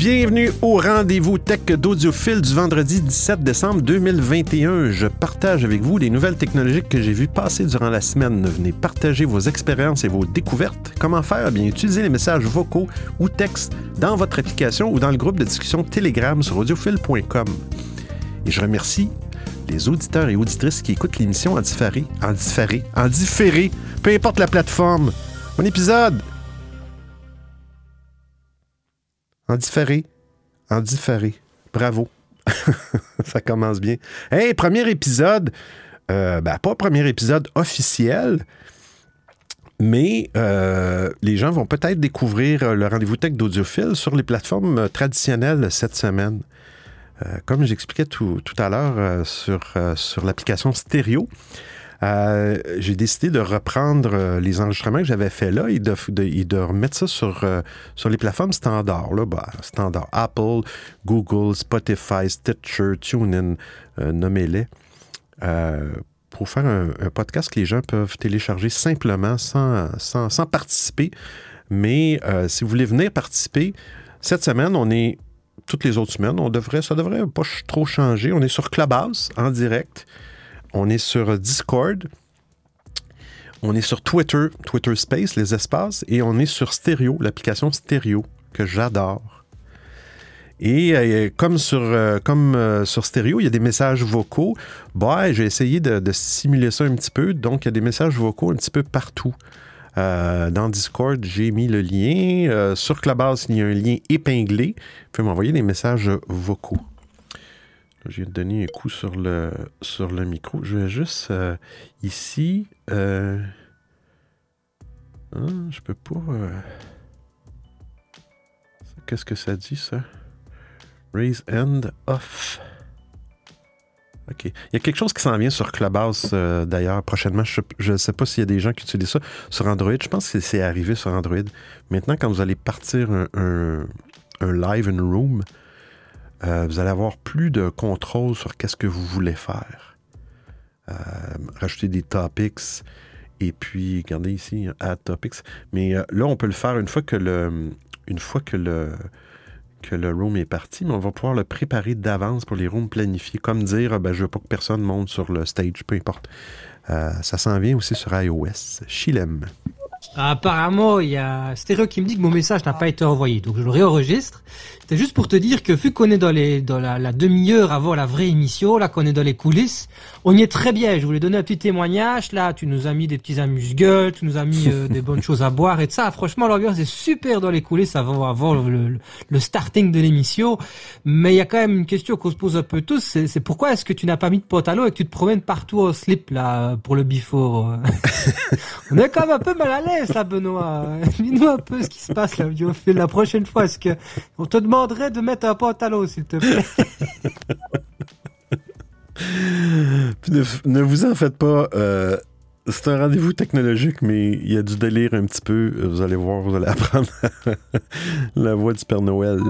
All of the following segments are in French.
Bienvenue au rendez-vous tech d'Audiophile du vendredi 17 décembre 2021. Je partage avec vous les nouvelles technologiques que j'ai vues passer durant la semaine. Venez partager vos expériences et vos découvertes. Comment faire? Bien, utiliser les messages vocaux ou textes dans votre application ou dans le groupe de discussion Telegram sur audiophile.com. Et je remercie les auditeurs et auditrices qui écoutent l'émission en différé, en différé, en différé, peu importe la plateforme. Mon épisode En différé. En différé. Bravo. ça commence bien. Hey, premier épisode. Euh, ben, pas premier épisode officiel, mais euh, les gens vont peut-être découvrir le rendez-vous tech d'audiophile sur les plateformes traditionnelles cette semaine. Euh, comme j'expliquais tout, tout, à l'heure sur, sur l'application stéréo, euh, j'ai décidé de reprendre euh, les enregistrements que j'avais fait là et de, remettre ça sur, euh, sur les plateformes standards. Là, bah, standard Apple, Google, Spotify, Stitcher, TuneIn, nommez-les. pour faire un, podcast que les gens peuvent télécharger simplement sans, sans, sans participer. Mais si vous voulez venir participer, cette semaine, on est toutes les autres semaines, on devrait, ça devrait pas trop changer. On est sur Clubhouse en direct. On est sur Discord. On est sur Twitter, Twitter Space, les espaces, et on est sur Stereo, l'application Stereo, que j'adore. Et euh, comme sur, euh, euh, sur Stereo, il y a des messages vocaux. Bah, j'ai essayé de, simuler ça un petit peu. Donc, il y a des messages vocaux un petit peu partout. dans Discord, j'ai mis le lien. sur Clubhouse, il y a un lien épinglé. Vous pouvez m'envoyer des messages vocaux. Je viens de donner un coup sur le, sur le micro. Je vais juste euh, ici. Euh, hein, je peux pas. Euh, qu'est-ce que ça dit, ça? Raise end off. OK. Il y a quelque chose qui s'en vient sur Clubhouse, d'ailleurs, prochainement. Je ne sais pas s'il y a des gens qui utilisent ça sur Android. Je pense que c'est arrivé sur Android. Maintenant, quand vous allez partir un, un, un live, une room, euh, vous allez avoir plus de contrôle sur qu'est-ce que vous voulez faire. Euh, rajouter des topics et puis, regardez ici, add topics. Mais euh, là, on peut le faire une fois que le, que le, room est parti, mais on va pouvoir le préparer d'avance pour les rooms planifiés, comme dire, ben, je veux pas que personne monte sur le stage, peu importe. ça s'en vient aussi sur iOS. Chilem. Apparemment, il y a Stéréo qui me dit que mon message n'a pas été envoyé, donc je le réenregistre. C'est juste pour te dire que vu qu'on est dans, les, la, demi-heure avant la vraie émission, là qu'on est dans les coulisses, on y est très bien. Je voulais donner un petit témoignage. Là, tu nous as mis des petits amuse-gueules, tu nous as mis euh, des bonnes choses à boire et tout ça. Franchement, l'ambiance est super dans les coulisses avant, le, le, starting de l'émission. Mais il y a quand même une question qu'on se pose un peu tous. C'est pourquoi est-ce que tu n'as pas mis de pantalon et que tu te promènes partout en slip là pour le before? On est quand même un peu mal à l'aise là, Benoît. Dis-nous un peu ce qui se passe là. fait la prochaine fois. Est-ce que on te demande de mettre un pantalon, s'il te plaît? ne, vous en faites pas. Euh, c'est un rendez-vous technologique, mais il y a du délire un petit peu. Vous allez voir, vous allez apprendre la voix du Père Noël.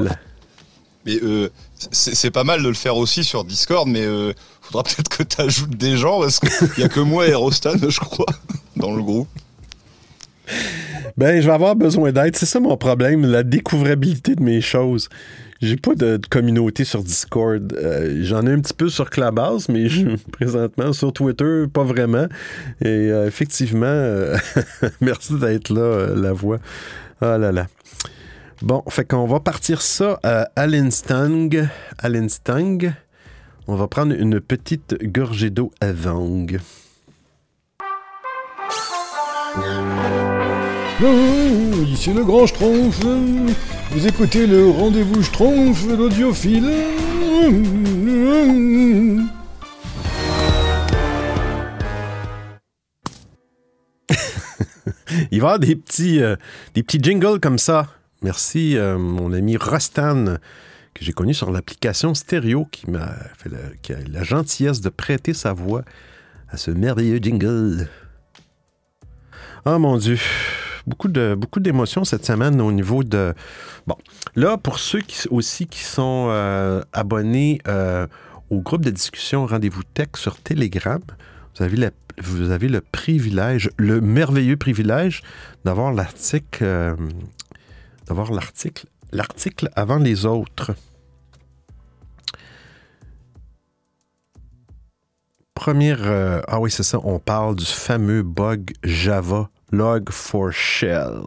Mais euh, c'est pas mal de le faire aussi sur Discord, mais euh, faudra peut-être que tu ajoutes des gens, parce qu'il n'y a que moi et Rostan, je crois, dans le groupe. Ben, je vais avoir besoin d'aide. C'est ça mon problème, la découvrabilité de mes choses. J'ai pas de, communauté sur Discord. Euh, j'en ai un petit peu sur Clubhouse, mais présentement sur Twitter, pas vraiment. Et euh, effectivement, euh, merci d'être là, la voix. Ah là là. Bon, fait qu'on va partir ça à l'instant. À l'instant. On va prendre une petite gorgée d'eau à Vang. Ici le grand Schtroumpf. Vous écoutez le rendez-vous Schtroumpf l'audiophile. Il va y avoir des petits, euh, des petits jingles comme ça. Merci, euh, mon ami Rostan, que j'ai connu sur l'application Stereo, qui m'a fait la, la gentillesse de prêter sa voix à ce merveilleux jingle. Oh mon Dieu beaucoup de beaucoup d'émotions cette semaine au niveau de. Bon, là, pour ceux qui, aussi qui sont euh, abonnés euh, au groupe de discussion Rendez-vous Tech sur Telegram, vous avez, vous avez le privilège, le merveilleux privilège d'avoir l'article, euh, d'avoir l'article l'article avant les autres. Première. ah oui, c'est ça. On parle du fameux bug Java Log4Shell.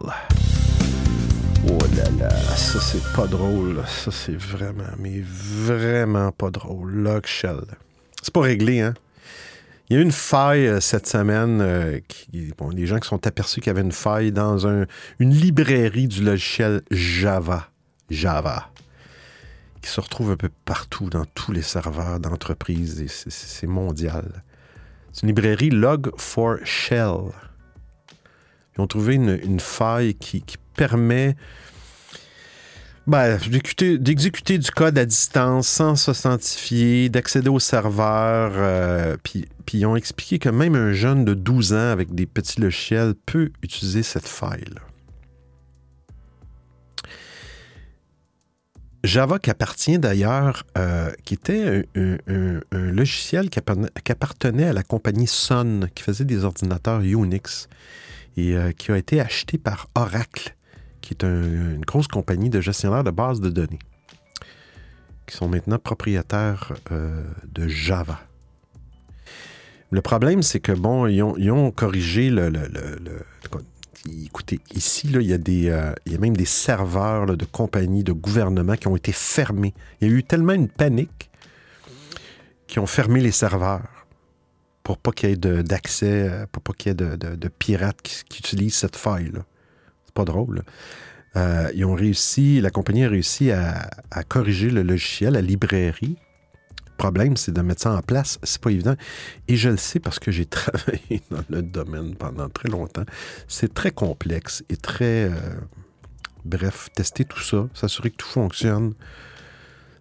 Oh là là, ça c'est pas drôle. Ça c'est vraiment, mais vraiment pas drôle. Log Shell. C'est pas réglé, hein? Il y a eu une faille euh, cette semaine. euh, qui, bon, les gens qui sont aperçus qu'il y avait une faille dans un- une librairie du logiciel Java. Java. Qui se retrouve un peu partout dans tous les serveurs d'entreprise. c'est mondial. C'est une librairie Log4Shell. Ils ont trouvé une, faille qui, permet ben, d'exécuter- du code à distance sans s'authentifier, d'accéder au serveur. euh, puis, ils ont expliqué que même un jeune de 12 ans avec des petits logiciels peut utiliser cette faille. Java qui appartient d'ailleurs, euh, qui était un, logiciel qui appartenait à la compagnie Sun, qui faisait des ordinateurs Unix et euh, qui a été acheté par Oracle, qui est un- une grosse compagnie de gestionnaire de bases de données, qui sont maintenant propriétaires euh, de Java. Le problème, c'est que, bon, ils ont, corrigé le... écoutez, ici, il, y a des, euh, il y a même des serveurs de compagnies, de gouvernements qui ont été fermés. Il y a eu tellement une panique qu'ils ont fermé les serveurs pour pas qu'il y ait d'accès, euh, pour pas qu'il y ait de, de- pirates qui, utilisent cette faille-là. C'est pas drôle. Euh, ils ont réussi, la compagnie a réussi à, à corriger le logiciel, la librairie. Le problème, c'est de mettre ça en place. C'est pas évident. Et je le sais parce que j'ai travaillé dans le domaine pendant très longtemps. C'est très complexe et très. euh, bref, tester tout ça, s'assurer que tout fonctionne.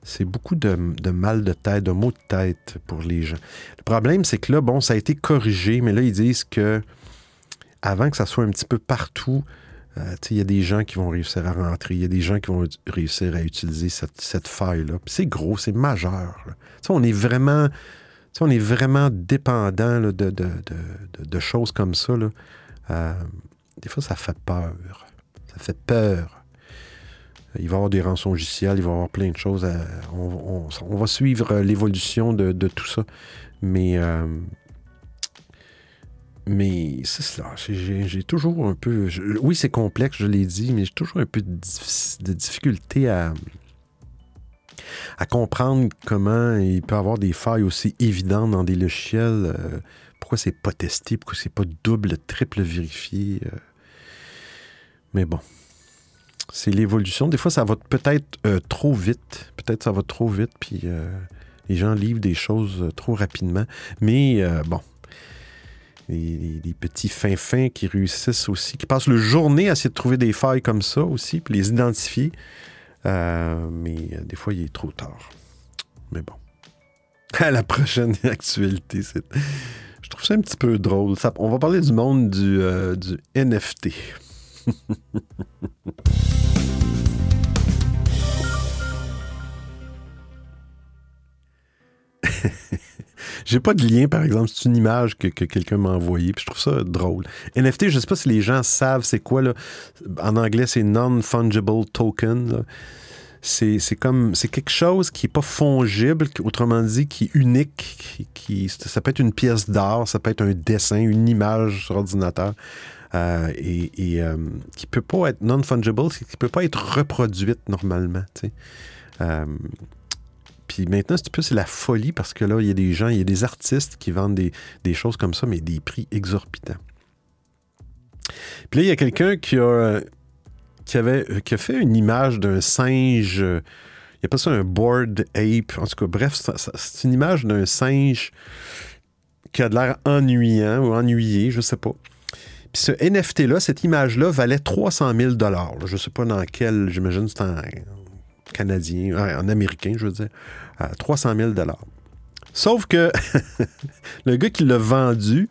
C'est beaucoup de, mal de tête, de maux de tête pour les gens. Le problème, c'est que là, bon, ça a été corrigé, mais là, ils disent que avant que ça soit un petit peu partout, euh, il y a des gens qui vont réussir à rentrer, il y a des gens qui vont réussir à utiliser cette, faille-là. C'est gros, c'est majeur. on est vraiment, on est vraiment dépendant de, de- de- choses comme ça. Euh, des fois, ça fait peur. Ça fait peur. Il va y avoir des rançongiciels, il va y avoir plein de choses. on, va suivre euh, l'évolution de, tout ça. Mais, euh, c'est cela. J'ai- toujours un peu. oui, c'est complexe, je l'ai dit, mais j'ai toujours un peu de, diffi- de difficulté à, à comprendre comment il peut y avoir des failles aussi évidentes dans des logiciels. euh, pourquoi c'est pas testé, pourquoi c'est pas double, triple vérifié. euh. Mais bon. C'est l'évolution. Des fois, ça va peut-être euh, trop vite. Peut-être ça va trop vite, puis euh, les gens livrent des choses euh, trop rapidement. Mais bon, les, petits fins fins qui réussissent aussi, qui passent le journée à essayer de trouver des failles comme ça aussi, puis les identifier. Mais des fois, il est trop tard. Mais bon. À la prochaine actualité, je trouve ça un petit peu drôle. On va parler du monde du NFT. J'ai pas de lien, par exemple. C'est une image que, que quelqu'un m'a envoyée. Puis je trouve ça drôle. NFT, je sais pas si les gens savent c'est quoi. Là. En anglais, c'est Non-Fungible Token. C'est comme. C'est quelque chose qui est pas fongible, autrement dit, qui est unique. Qui, qui- ça peut être une pièce d'art, ça peut être un dessin, une image sur ordinateur. Euh, et euh, qui peut pas être non-fungible, qui peut pas être reproduite normalement. Euh, puis maintenant, c'est c'est la folie parce que là, il y a des gens, il y a des artistes qui vendent des, choses comme ça, mais des prix exorbitants. Puis là, il y a quelqu'un qui a, fait une image d'un singe. Il appelle ça un board ape. En tout cas, bref, c'est- une image d'un singe qui a de l'air ennuyant ou ennuyé, je sais pas. Puis ce NFT-là, cette image-là, valait 300 000 Je sais pas dans quel, j'imagine c'est en canadien, en américain, je veux dire. à 300 000 Sauf que le gars qui l'a vendu,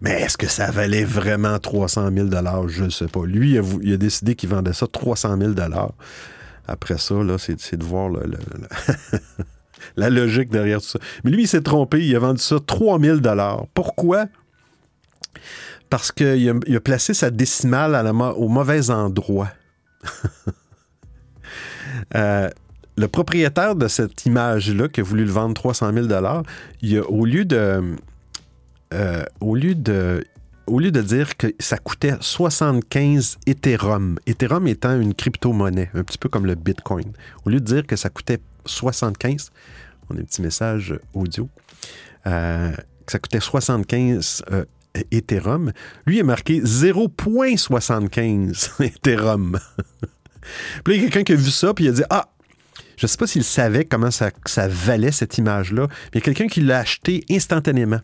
mais est-ce que ça valait vraiment 300 000 Je ne sais pas. Lui, il a, décidé qu'il vendait ça 300 000 Après ça, là, c'est de voir la logique derrière tout ça. Mais lui, il s'est trompé. Il a vendu ça 3 000 Pourquoi? Parce qu'il a, placé sa décimale au mauvais endroit. Euh, le propriétaire de cette image-là, qui a voulu le vendre 300 000 il a, au lieu de. euh, au lieu de. Au lieu de dire que ça coûtait 75 Ethereum, Ethereum étant une crypto-monnaie, un petit peu comme le Bitcoin, au lieu de dire que ça coûtait 75, on a un petit message audio, euh, que ça coûtait 75 euh, Ethereum, lui a marqué 0.75 Ethereum. puis il y a quelqu'un qui a vu ça, puis il a dit Ah, je ne sais pas s'il savait comment ça, valait cette image-là, mais il y a quelqu'un qui l'a acheté instantanément.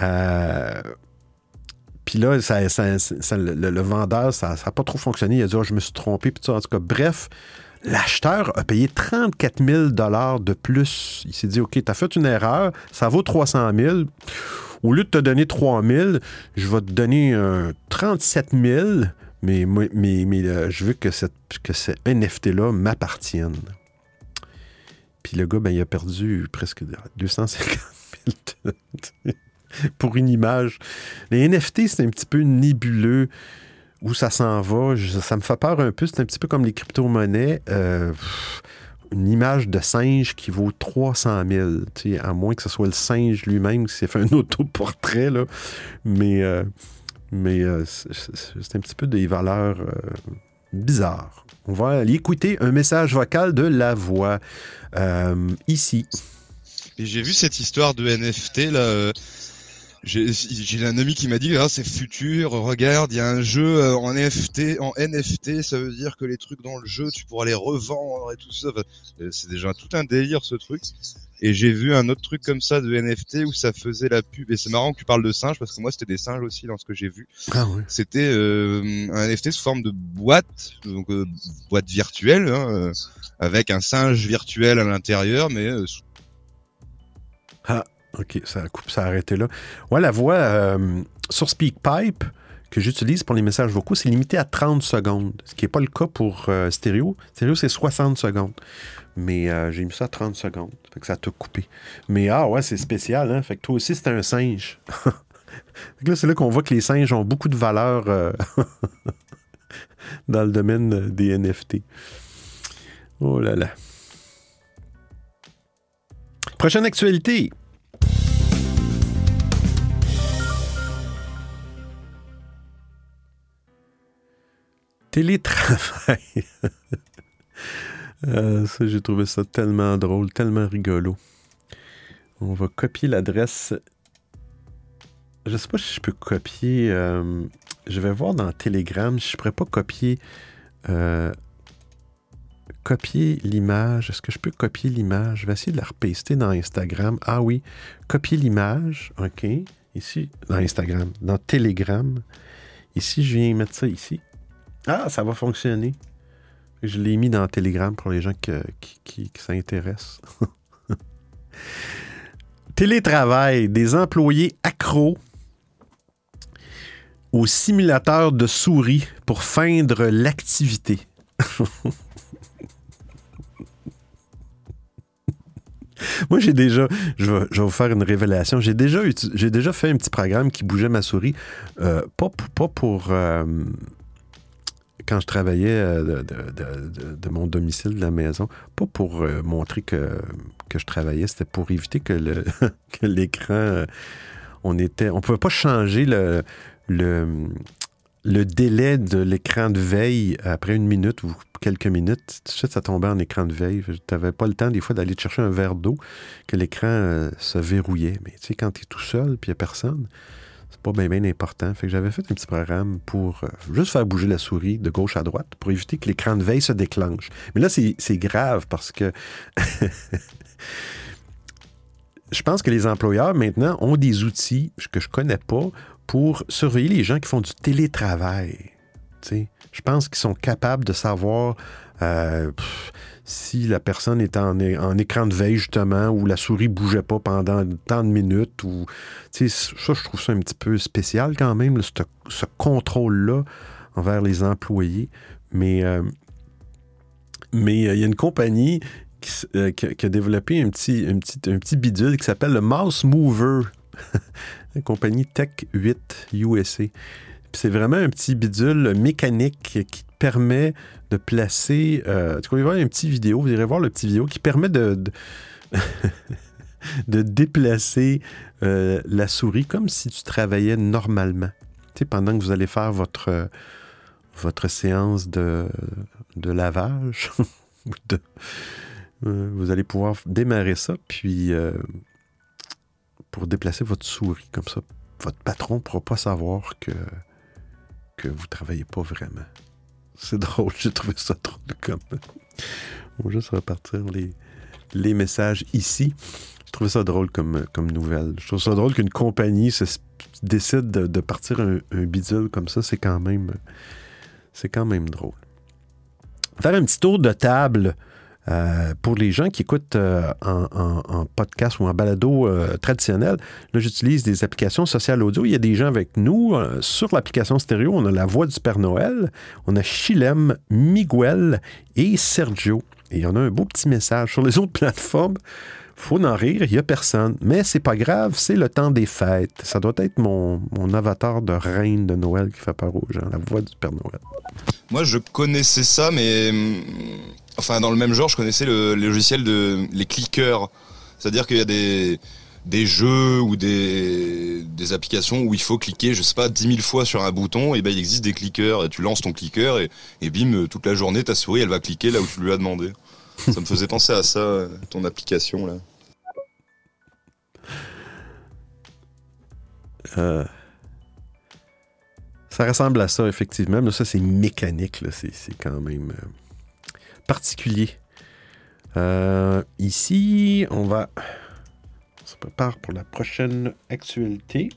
Euh, puis là, ça, le, vendeur, ça n'a pas trop fonctionné. Il a dit Ah, Je me suis trompé. Puis. En tout cas, bref, l'acheteur a payé 34 000 de plus. Il s'est dit OK, tu as fait une erreur, ça vaut 300 000. Au lieu de te donner 3 000, je vais te donner un 37 000, mais, euh, je veux que, cette, ce NFT-là m'appartienne. Puis le gars, ben, il a perdu presque 250 000 pour une image. Les NFT, c'est un petit peu nébuleux où ça s'en va. Ça me fait peur un peu. C'est un petit peu comme les crypto-monnaies. Euh, une image de singe qui vaut 300 000, tu sais, à moins que ce soit le singe lui-même qui s'est fait un autoportrait. Là. Mais, euh, mais euh, c'est un petit peu des valeurs euh, bizarres. On va aller écouter un message vocal de la voix ici. J'ai vu cette histoire de NFT là. J'ai un ami qui m'a dit ah c'est futur, regarde il y a un jeu euh, en NFT, en NFT, ça veut dire que les trucs dans le jeu tu pourras les revendre et tout ça. Enfin, euh, c'est déjà tout un délire ce truc. Et j'ai vu un autre truc comme ça de NFT où ça faisait la pub. Et c'est marrant que tu parles de singes parce que moi c'était des singes aussi dans ce que j'ai vu. Ah oui. C'était euh, un NFT sous forme de boîte, donc euh, boîte virtuelle, hein, euh, avec un singe virtuel à l'intérieur, mais euh, sous OK, ça coupe, ça a arrêté là. Ouais, la voix euh, sur SpeakPipe que j'utilise pour les messages vocaux, c'est limité à 30 secondes, ce qui n'est pas le cas pour euh, stéréo. Stéréo, c'est 60 secondes. Mais euh, j'ai mis ça à 30 secondes. Fait que ça t'a coupé. Mais ah ouais, c'est spécial, hein? Fait que toi aussi, c'est un singe. Là, c'est là qu'on voit que les singes ont beaucoup de valeur euh, dans le domaine des NFT. Oh là là. Prochaine actualité. Télétravail. Euh, ça, j'ai trouvé ça tellement drôle, tellement rigolo. On va copier l'adresse. Je sais pas si je peux copier. euh, je vais voir dans Telegram je pourrais pas copier. euh, copier l'image. Est-ce que je peux copier l'image? Je vais essayer de la repaster dans Instagram. Ah oui, copier l'image. OK. Ici, dans Instagram. Dans Telegram. Ici, je viens mettre ça ici. Ah, ça va fonctionner. Je l'ai mis dans Telegram pour les gens qui, s'intéressent. Télétravail, des employés accros au simulateur de souris pour feindre l'activité. Moi, j'ai déjà, je vais, vous faire une révélation. J'ai déjà, fait un petit programme qui bougeait ma souris, euh, pas, pour- pas pour euh, quand je travaillais euh, de, mon domicile, de la maison, pas pour euh, montrer que, je travaillais, c'était pour éviter que l'écran, euh, on était, on pouvait pas changer le, délai de l'écran de veille après une minute ou quelques minutes. Tout de suite, ça tombait en écran de veille. Tu n'avais pas le temps, des fois, d'aller chercher un verre d'eau, que l'écran se verrouillait. Mais tu sais, quand tu es tout seul, puis il n'y a personne, pas bien, important. Fait que j'avais fait un petit programme pour euh, juste faire bouger la souris de gauche à droite pour éviter que l'écran de veille se déclenche. Mais là, c'est grave parce que je pense que les employeurs maintenant ont des outils que je connais pas pour surveiller les gens qui font du télétravail. Tu sais, je pense qu'ils sont capables de savoir euh, si la personne est en, écran de veille, justement, ou la souris bougeait pas pendant tant de minutes. Ou, ça, je trouve ça un petit peu spécial quand même, ce, contrôle-là envers les employés. Mais euh, euh, il y a une compagnie qui, euh, a- développé un petit, un bidule qui s'appelle le Mouse Mover. compagnie Tech 8 USA. C'est vraiment un petit bidule mécanique qui permet de placer. Euh, tu vas voir une petite vidéo, vous irez voir le petit vidéo qui permet de, de, déplacer euh, la souris comme si tu travaillais normalement. Tu sais, pendant que vous allez faire votre, votre séance de, de lavage, euh, vous allez pouvoir démarrer ça, puis euh, pour déplacer votre souris comme ça, votre patron ne pourra pas savoir que, que vous travaillez pas vraiment. C'est drôle, j'ai trouvé ça drôle comme. On va juste repartir les, les messages ici. Je trouve ça drôle comme, comme nouvelle. Je trouve ça drôle qu'une compagnie se, décide de, de partir un, un, bidule comme ça. C'est quand même. C'est quand même drôle. Faire un petit tour de table euh, pour les gens qui écoutent euh, en, podcast ou en balado euh, traditionnel, là, j'utilise des applications sociales audio. Il y a des gens avec nous. sur l'application stéréo, on a la voix du Père Noël, on a Chilem, Miguel et Sergio. Et on a un beau petit message. Sur les autres plateformes, faut en rire, il n'y a personne. Mais c'est pas grave, c'est le temps des fêtes. Ça doit être mon, mon avatar de reine de Noël qui fait peur aux gens, la voix du Père Noël. Moi, je connaissais ça, mais enfin dans le même genre, je connaissais le, logiciel de les clickers. C'est-à-dire qu'il y a des des jeux ou des, des applications où il faut cliquer, je sais pas, 10 000 fois sur un bouton, et ben il existe des clickers, et tu lances ton clicker, et, bim, toute la journée, ta souris, elle va cliquer là où tu lui as demandé. ça me faisait penser à ça, ton application là. Euh, ça ressemble à ça, effectivement. Mais ça, c'est mécanique. C'est quand même euh, particulier. Euh, ici, on va... Se prépare pour la prochaine actualité.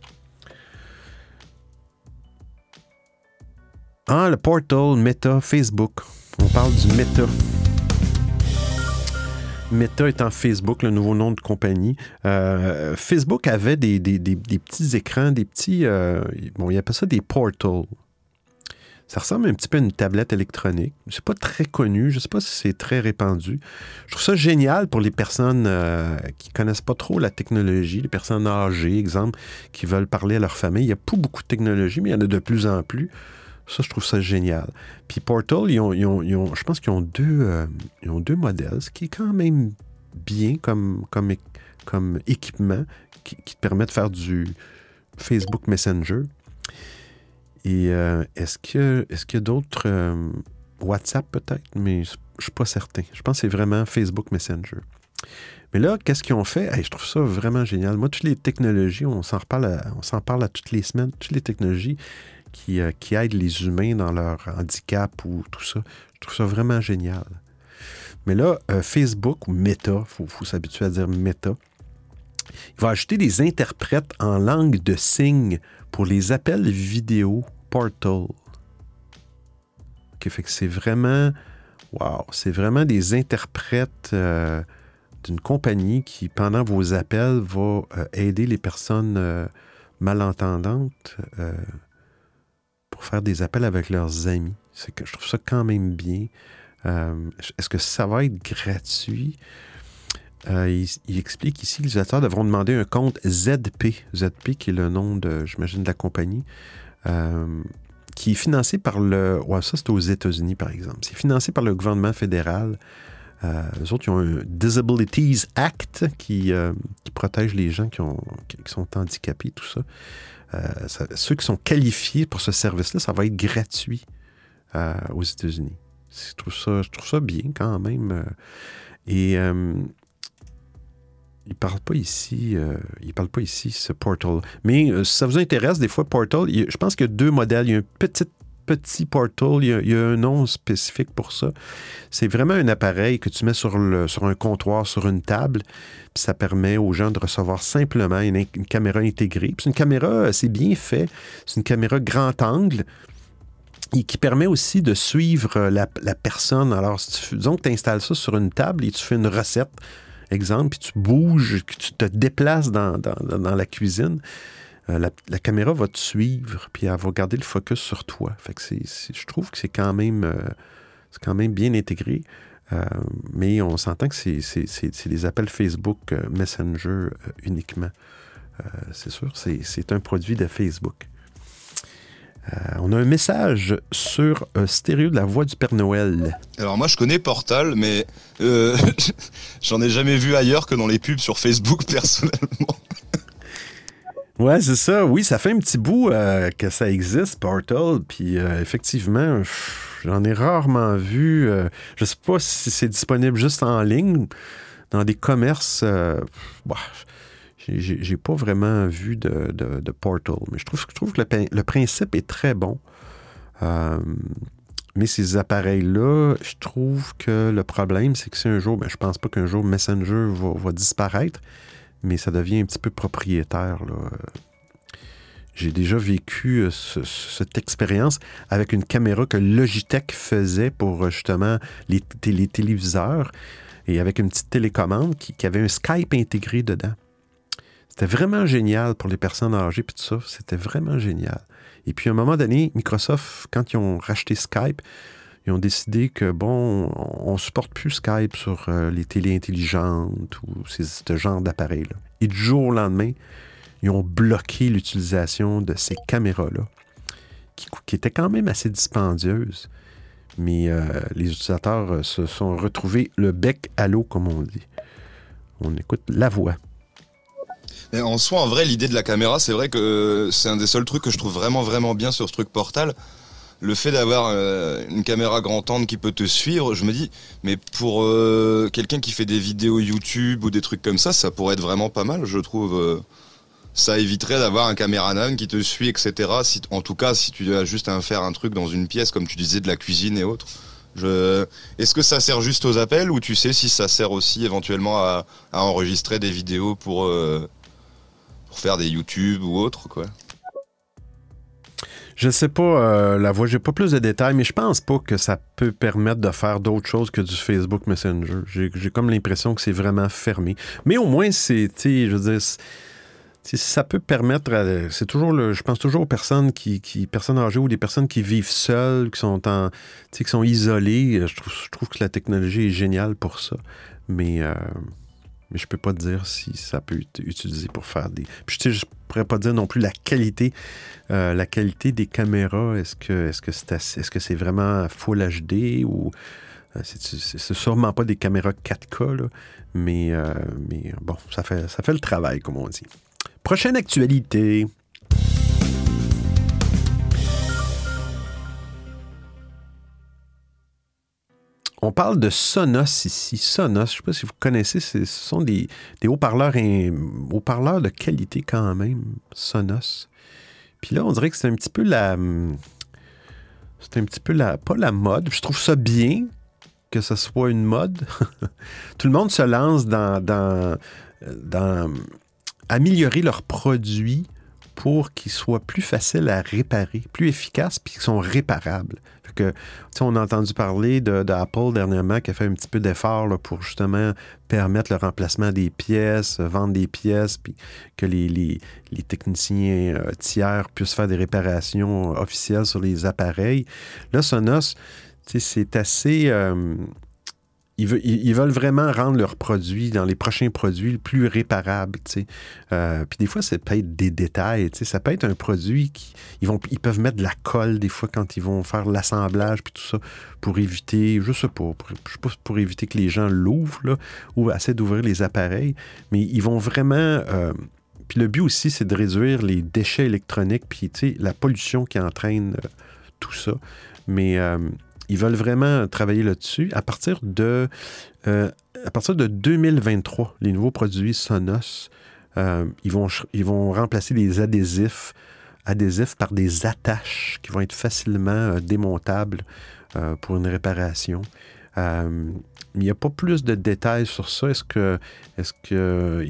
Ah, le portal Meta Facebook. On parle du Meta. Meta étant Facebook, le nouveau nom de compagnie. Euh, Facebook avait des, des, des, des, petits écrans, des petits... Euh, bon, il appelle ça des portals. Ça ressemble un petit peu à une tablette électronique. C'est pas très connu. Je sais pas si c'est très répandu. Je trouve ça génial pour les personnes euh, qui connaissent pas trop la technologie, les personnes âgées, exemple, qui veulent parler à leur famille. Il n'y a pas beaucoup de technologie, mais il y en a de plus en plus. Ça, je trouve ça génial. Puis Portal, ils ont, je pense qu'ils ont, deux, euh, ils ont deux modèles, ce qui est quand même bien comme, comme, comme équipement qui, qui, te permet de faire du Facebook Messenger. Et euh, est-ce qu'il est qu y a d'autres euh, WhatsApp peut-être, mais je ne suis pas certain. Je pense que c'est vraiment Facebook Messenger. Mais là, qu'est-ce qu'ils ont fait? Je trouve ça vraiment génial. Moi, toutes les technologies, on s'en on s'en parle à toutes les semaines, toutes les technologies qui, euh, qui, aident les humains dans leur handicap ou tout ça. Je trouve ça vraiment génial. Mais là, Facebook ou Meta, il faut, faut s'habituer à dire Meta, il va ajouter des interprètes en langue de signes pour les appels vidéo portal. Okay, fait que c'est vraiment, wow, c'est vraiment des interprètes euh, d'une compagnie qui, pendant vos appels, va euh, aider les personnes euh, malentendantes pour faire des appels avec leurs amis. Je trouve ça quand même bien. Est-ce que ça va être gratuit? Il, il, explique ici que les utilisateurs devront demander un compte ZP. ZP qui est le nom de, j'imagine, de la compagnie. Euh, qui est financé par le... Ouais, ça, c'est aux États-Unis, par exemple. C'est financé par le gouvernement fédéral. Euh, les autres, ils ont un Disabilities Act qui, euh, protège les gens qui, ont, qui, sont handicapés, tout ça. Euh, ça. Ceux qui sont qualifiés pour ce service-là, ça va être gratuit aux États-Unis. Je trouve, ça, je trouve ça bien quand même. Et il parle pas ici, euh, il parle pas ici ce Portal. Mais euh, si ça vous intéresse, des fois Portal, je pense qu'il y a deux modèles. Il y a un petit petit Portal, il y, a, un nom spécifique pour ça. C'est vraiment un appareil que tu mets sur, le, sur un comptoir, sur une table, puis ça permet aux gens de recevoir simplement une, caméra intégrée. Puis une caméra, c'est bien fait. C'est une caméra grand angle et qui permet aussi de suivre la, la personne. Alors, si tu, disons que tu installes ça sur une table et tu fais une recette, exemple, puis tu bouges, tu te déplaces dans, la cuisine, euh, la, caméra va te suivre, puis elle va garder le focus sur toi. Je trouve que c'est quand même, euh, bien intégré. Euh, mais on s'entend que c'est, des appels Facebook Messenger uniquement. c'est sûr, c'est un produit de Facebook. Euh, on a un message sur un stéréo de la voix du Père Noël. Alors moi je connais Portal, mais euh, j'en ai jamais vu ailleurs que dans les pubs sur Facebook personnellement. Ouais, c'est ça. Oui, ça fait un petit bout euh, que ça existe, Portal. Puis euh, effectivement, j'en ai rarement vu. euh, je sais pas si c'est disponible juste en ligne, dans des commerces. euh, bah, j'ai- pas vraiment vu de, de- Portal. Mais je trouve, je trouve que le, prin- le principe est très bon. Euh, mais ces appareils-là, je trouve que le problème, c'est que si un jour, ben, je pense pas qu'un jour Messenger va, disparaître, mais ça devient un petit peu propriétaire. J'ai déjà vécu euh, ce- cette expérience avec une caméra que Logitech faisait pour euh, justement les, les téléviseurs et avec une petite télécommande qui avait un Skype intégré dedans. C'était vraiment génial pour les personnes âgées puis tout ça. C'était vraiment génial. Et puis à un moment donné, Microsoft, quand ils ont racheté Skype, ils ont décidé que, bon, on ne supporte plus Skype sur euh, les télés intelligentes ou ce genre d'appareils-là. Et du jour au lendemain, ils ont bloqué l'utilisation de ces caméras-là, qui étaient quand même assez dispendieuses. Mais euh, les utilisateurs euh, se sont retrouvés le bec à l'eau, comme on dit. On écoute la voix. En soi, en vrai, l'idée de la caméra, c'est vrai que c'est un des seuls trucs que je trouve vraiment, vraiment bien sur ce truc Portal. Le fait d'avoir euh, une caméra grand angle qui peut te suivre, je me dis, mais pour euh, quelqu'un qui fait des vidéos YouTube ou des trucs comme ça, ça pourrait être vraiment pas mal, je trouve. euh. ça éviterait d'avoir un caméraman qui te suit, etc. Si, en tout cas, si tu as juste à faire un truc dans une pièce, comme tu disais, de la cuisine et autres. Je... Est-ce que ça sert juste aux appels ou tu sais si ça sert aussi éventuellement à, enregistrer des vidéos pour, euh, faire des YouTube ou autre quoi Je sais pas, euh, la voix, j'ai pas plus de détails, mais je pense pas que ça peut permettre de faire d'autres choses que du Facebook Messenger. J'ai comme l'impression que c'est vraiment fermé. Mais au moins, c'est, je veux dire, ça peut permettre, à- c'est toujours le, je pense toujours aux personnes qui, qui, personnes âgées ou des personnes qui vivent seules, qui sont en, qui sont isolées. Je trouve, je trouve que la technologie est géniale pour ça. Mais, euh, mais je peux pas te dire si ça peut être utilisé pour faire des. Puis tu sais, je pourrais pas dire non plus la qualité, euh, la qualité des caméras. Est-ce que, est-ce que c'est, est-ce que c'est vraiment Full HD ou euh, c'est sûrement pas des caméras 4K là, mais, euh, mais bon, ça fait, ça fait le travail comme on dit. Prochaine actualité. On parle de Sonos ici. Sonos, je ne sais pas si vous connaissez, ce sont des, haut-parleurs, de qualité quand même, Sonos. Puis là, on dirait que c'est un petit peu la... C'est un petit peu la... Pas la mode. Je trouve ça bien que ce soit une mode. Tout le monde se lance dans... dans améliorer leurs produits pour qu'ils soient plus faciles à réparer, plus efficaces, puis qu'ils sont réparables. Que, on a entendu parler de, d'Apple dernièrement qui a fait un petit peu d'effort pour justement permettre le remplacement des pièces, vendre des pièces, puis que les, techniciens euh, tiers puissent faire des réparations officielles sur les appareils. Là, Sonos, c'est assez... euh, ils, veulent, ils- veulent vraiment rendre leurs produits, dans les prochains produits, plus réparables. tu sais. Euh, puis des fois, c'est peut-être des détails. Ça peut être un produit qui. Ils, peuvent mettre de la colle des fois quand ils vont faire l'assemblage puis tout ça pour éviter, je sais pas, pour, sais pas, pour éviter que les gens l'ouvrent ou essaient d'ouvrir les appareils. Mais ils vont vraiment. euh, puis le but aussi, c'est de réduire les déchets électroniques puis la pollution qui entraîne euh, tout ça. Mais ils veulent vraiment travailler là-dessus. À partir de, euh, à partir de 2023, les nouveaux produits Sonos, euh, ils, vont, ils vont remplacer les adhésifs, adhésifs par des attaches qui vont être facilement euh, démontables pour une réparation. Il n'y a pas plus de détails sur ça. Est-ce que est-ce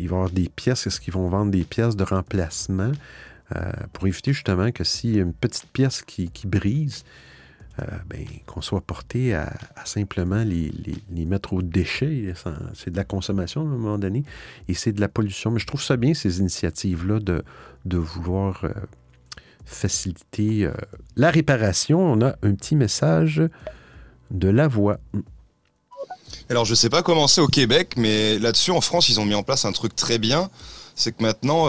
avoir des pièces? Est-ce qu'ils vont vendre des pièces de remplacement? Pour éviter justement que a une petite pièce qui, qui brise, euh, ben, qu'on soit porté à, simplement les, mettre aux déchets. C'est de la consommation à un moment donné et c'est de la pollution. Mais je trouve ça bien, ces initiatives-là, de, vouloir euh, faciliter euh, la réparation. On a un petit message de la voix. Alors je sais pas comment c'est au Québec, mais là-dessus en France ils ont mis en place un truc très bien. c'est que maintenant,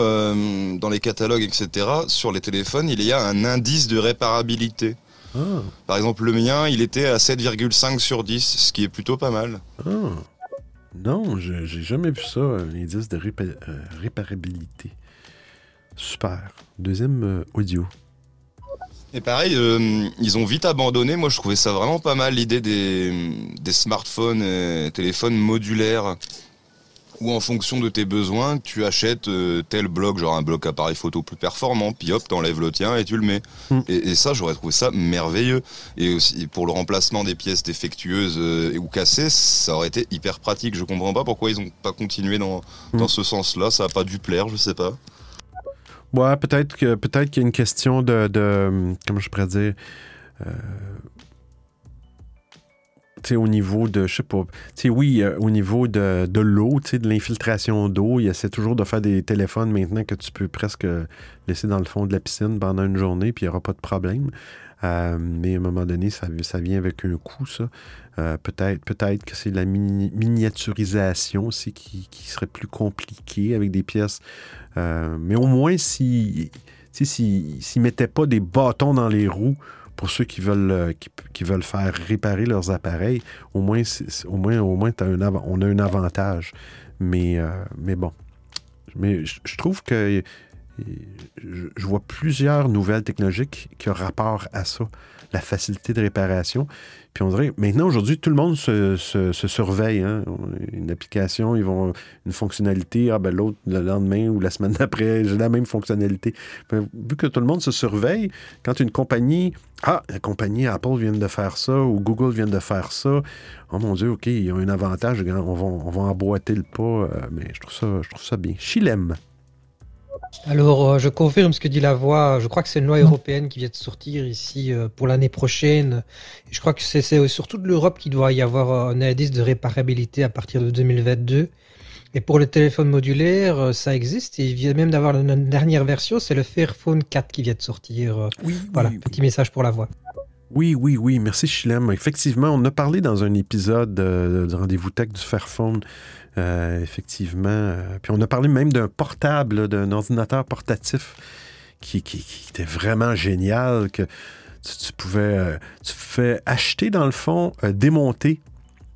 dans les catalogues, etc., sur les téléphones, il y a un indice de réparabilité. Ah, Par exemple, le mien, il était à 7,5 sur 10, ce qui est plutôt pas mal. ah. Non, je- j'ai jamais vu ça, un indice de répa- euh, réparabilité. Super. Deuxième euh, audio. Et pareil, euh, ils ont vite abandonné. Moi, je trouvais ça vraiment pas mal l'idée des, des smartphones, et téléphones modulaires, où en fonction de tes besoins, tu achètes euh, tel bloc, genre un bloc appareil photo plus performant, puis hop, t'enlèves le tien et tu le mets. Mm. Et, et ça, j'aurais trouvé ça merveilleux. Et aussi pour le remplacement des pièces défectueuses euh, ou cassées, ça aurait été hyper pratique. Je comprends pas pourquoi ils ont pas continué dans, dans Mm. ce sens-là. Ça a pas dû plaire, je sais pas. Ouais, peut-être que peut-être qu'il y a une question de, de- comment je pourrais dire euh, au niveau de, euh, au niveau de, l'eau, de l'infiltration d'eau, il essaie toujours de faire des téléphones maintenant que tu peux presque laisser dans le fond de la piscine pendant une journée, puis il n'y aura pas de problème. Euh, mais à un moment donné, ça, vient avec un coût, ça. Euh, peut-être, que c'est la mini- miniaturisation aussi qui, serait plus compliquée avec des pièces. Mais au moins, si, tu sais, si- s'ils ne mettaient pas des bâtons dans les roues pour ceux qui veulent, euh, qui, veulent faire réparer leurs appareils, au moins, au moins, au moins on a un avantage. Mais, euh, mais bon. Mais je trouve que je je vois plusieurs nouvelles technologiques qui ont rapport à ça, la facilité de réparation. Puis on dirait, maintenant, aujourd'hui, tout le monde se, surveille. hein. Une application, ils vont une fonctionnalité, ah ben l'autre, le lendemain ou la semaine d'après, j'ai la même fonctionnalité. Ben, vu que tout le monde se surveille, quand une compagnie, ah, la compagnie Apple vient de faire ça ou Google vient de faire ça, oh mon Dieu, OK, ils ont un avantage, on va, on va emboîter le pas, euh, mais je trouve ça, je trouve ça bien. Chilem. Alors, euh, je confirme ce que dit la voix. Je crois que c'est une loi européenne qui vient de sortir ici euh, pour l'année prochaine. Je crois que c'est surtout de l'Europe qui doit y avoir euh, un indice de réparabilité à partir de 2022. Et pour le téléphone modulaire, ça existe. Et il vient même d'avoir la dernière version, c'est le Fairphone 4 qui vient de sortir. Oui, Voilà, petit message pour la voix. Oui, oui, oui. Merci, Chilem. Effectivement, on a parlé dans un épisode euh, du Rendez-vous Tech du Fairphone. Euh, effectivement. Euh, puis on a parlé même d'un portable, d'un ordinateur portatif qui, était vraiment génial, que tu, pouvais, euh, tu pouvais acheter, dans le fond, démonter.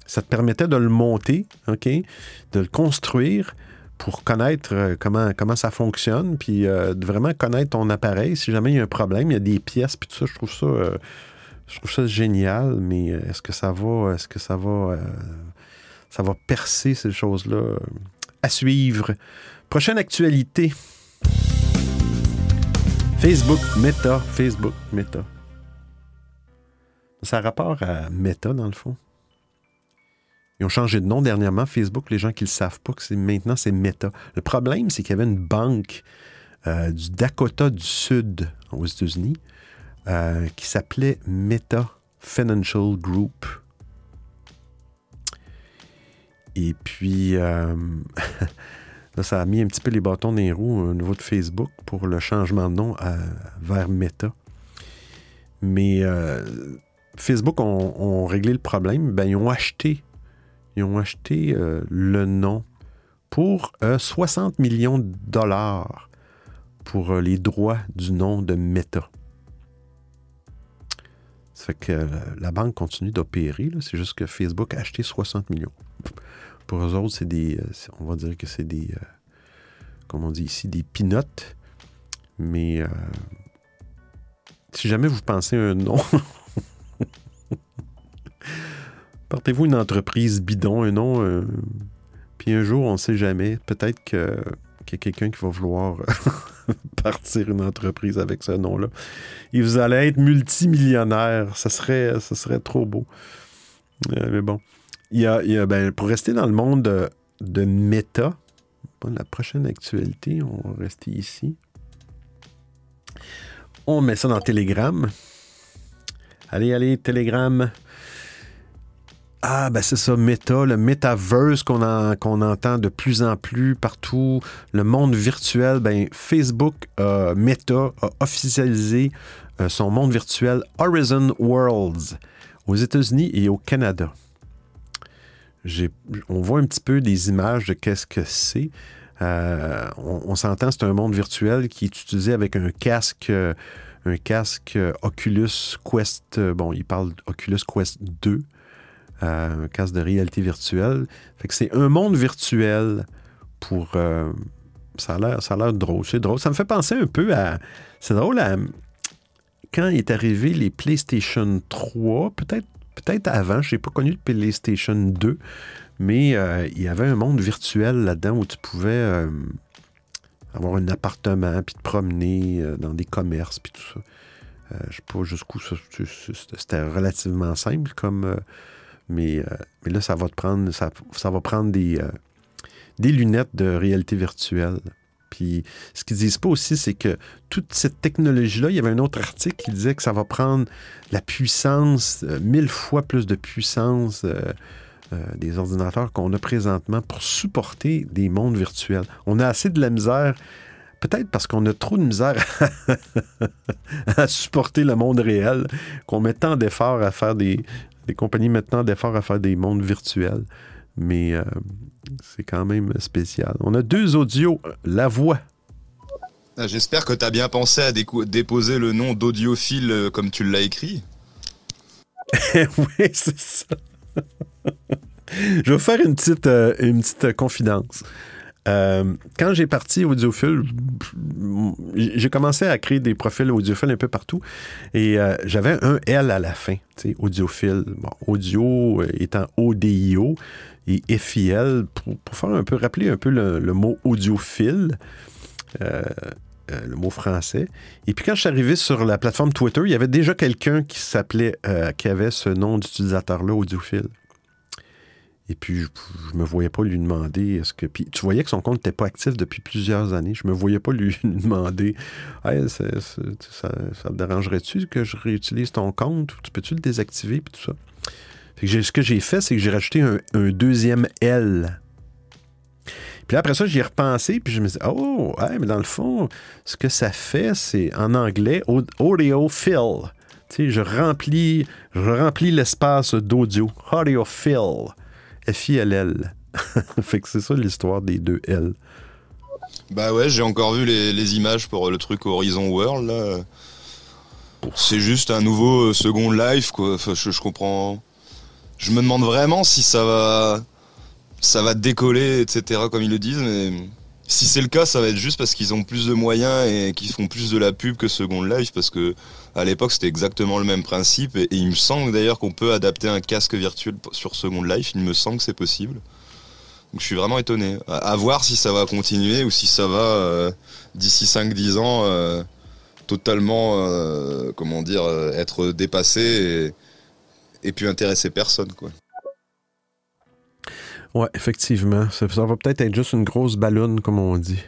Ça te permettait de le monter, OK? De le construire pour connaître comment, ça fonctionne, puis de vraiment connaître ton appareil. Si jamais il y a un problème, il y a des pièces, puis tout ça, je trouve ça... je trouve ça génial, mais est-ce que ça va, est-ce que ça va, ça va percer ces choses-là à suivre. Prochaine actualité. Facebook Meta, Facebook Meta. Ça a rapport à Meta dans le fond. Ils ont changé de nom dernièrement, Facebook, les gens qui ne le savent pas, que maintenant c'est Meta. Le problème, c'est qu'il y avait une banque euh, du Dakota du Sud aux États-Unis euh, qui s'appelait Meta Financial Group. Et puis, euh, là, ça a mis un petit peu les bâtons dans les roues au niveau de Facebook pour le changement de nom vers Meta. Mais euh, Facebook ont, réglé le problème. Ben, ils ont acheté, ils ont acheté euh, le nom pour euh, 60 millions de dollars pour les droits du nom de Meta. Ça fait que la banque continue d'opérer. C'est juste que Facebook a acheté 60 millions. Pour eux autres, c'est des. euh, on va dire que c'est des. euh, comme on dit ici, des pinottes. Mais euh, si jamais vous pensez un nom. Partez-vous une entreprise bidon, un nom. euh, puis un jour, on ne sait jamais. Peut-être que- qu'il y a quelqu'un qui va vouloir partir une entreprise avec ce nom-là et vous allez être multimillionnaire. Ça serait, trop beau. Mais bon. Il y a, ben, pour rester dans le monde de, de méta, la prochaine actualité, on va rester ici. On met ça dans Telegram. Allez, allez, Telegram. Ah, ben c'est ça, Meta, le metaverse qu'on en- qu'on entend de plus en plus partout, le monde virtuel. Ben, Facebook, Meta, a officialisé euh, son monde virtuel Horizon Worlds aux États-Unis et au Canada. On voit un petit peu des images de qu'est-ce que c'est. Euh, on, s'entend, c'est un monde virtuel qui est utilisé avec un casque, euh, casque euh, Oculus Quest. bon, il parle d'Oculus Quest 2, euh, un casque de réalité virtuelle. Fait que c'est un monde virtuel pour. ça a l'air drôle. C'est drôle. Ça me fait penser un peu à. C'est drôle à. Quand est arrivé les PlayStation 3, peut-être, peut-être avant, je n'ai pas connu de PlayStation 2, mais euh, il y avait un monde virtuel là-dedans où tu pouvais euh, avoir un appartement, puis te promener euh, dans des commerces, puis tout ça. Je ne sais pas jusqu'où c'était relativement simple comme. mais, là, ça va te prendre. Ça, va prendre des lunettes de réalité virtuelle. Puis ce qu'ils disent pas aussi, c'est que toute cette technologie-là, il y avait un autre article qui disait que ça va prendre la puissance, euh, mille fois plus de puissance euh, euh, des ordinateurs qu'on a présentement pour supporter des mondes virtuels. On a assez de la misère, peut-être parce qu'on a trop de misère à supporter le monde réel, qu'on met tant d'efforts à faire des. Les compagnies mettent tant d'efforts à faire des mondes virtuels. Mais c'est quand même spécial. On a deux audios. La voix. Ah, J'espère que tu as bien pensé à déposer le nom d'audiophile euh, comme tu l'as écrit. oui, c'est ça. Je vais faire une petite, euh, une petite confidence. Euh, quand j'ai parti audiophile, j'ai commencé à créer des profils audiophiles un peu partout et euh, j'avais un L à la fin, audiophile. Bon, audio étant ODIO et FIL pour, pour faire un peu, rappeler un peu le, mot audiophile. Euh, euh, le mot français. Et puis quand je suis arrivé sur la plateforme Twitter, il y avait déjà quelqu'un qui s'appelait, euh, qui avait ce nom d'utilisateur-là, audiophile. Et puis, je, je me voyais pas lui demander est-ce que. Puis tu voyais que son compte n'était pas actif depuis plusieurs années. Je me voyais pas lui demander ça te dérangerait-tu que je réutilise ton compte Tu peux-tu le désactiver Puis tout ça? Fait que j'ai- ce que j'ai fait, c'est que j'ai rajouté un, un deuxième L. Puis là, après ça, j'y ai repensé, puis je me dis, oh, ouais, mais dans le fond, ce que ça fait, c'est en anglais, au- audiophile. Tu sais, je remplis, je remplis l'espace d'audio. Audiophile. F-I-L-L. fait que c'est ça l'histoire des deux L. Bah ouais, j'ai encore vu les, les images pour le truc Horizon World là. C'est juste un nouveau euh, Second Life quoi. Enfin, je, je comprends. Je me demande vraiment si ça va, ça va décoller, etc. Comme ils le disent, mais si c'est le cas, ça va être juste parce qu'ils ont plus de moyens et qu'ils font plus de la pub que Second Life parce que à l'époque c'était exactement le même principe et, il me semble d'ailleurs qu'on peut adapter un casque virtuel sur Second Life. Il me semble que c'est possible. Donc je suis vraiment étonné. À, voir si ça va continuer ou si ça va, euh, d'ici 5-10 ans, euh, totalement, euh, comment dire, être dépassé et, et puis intéresser personne. Quoi. Ouais, effectivement. Ça, va peut-être être juste une grosse ballonne, comme on dit.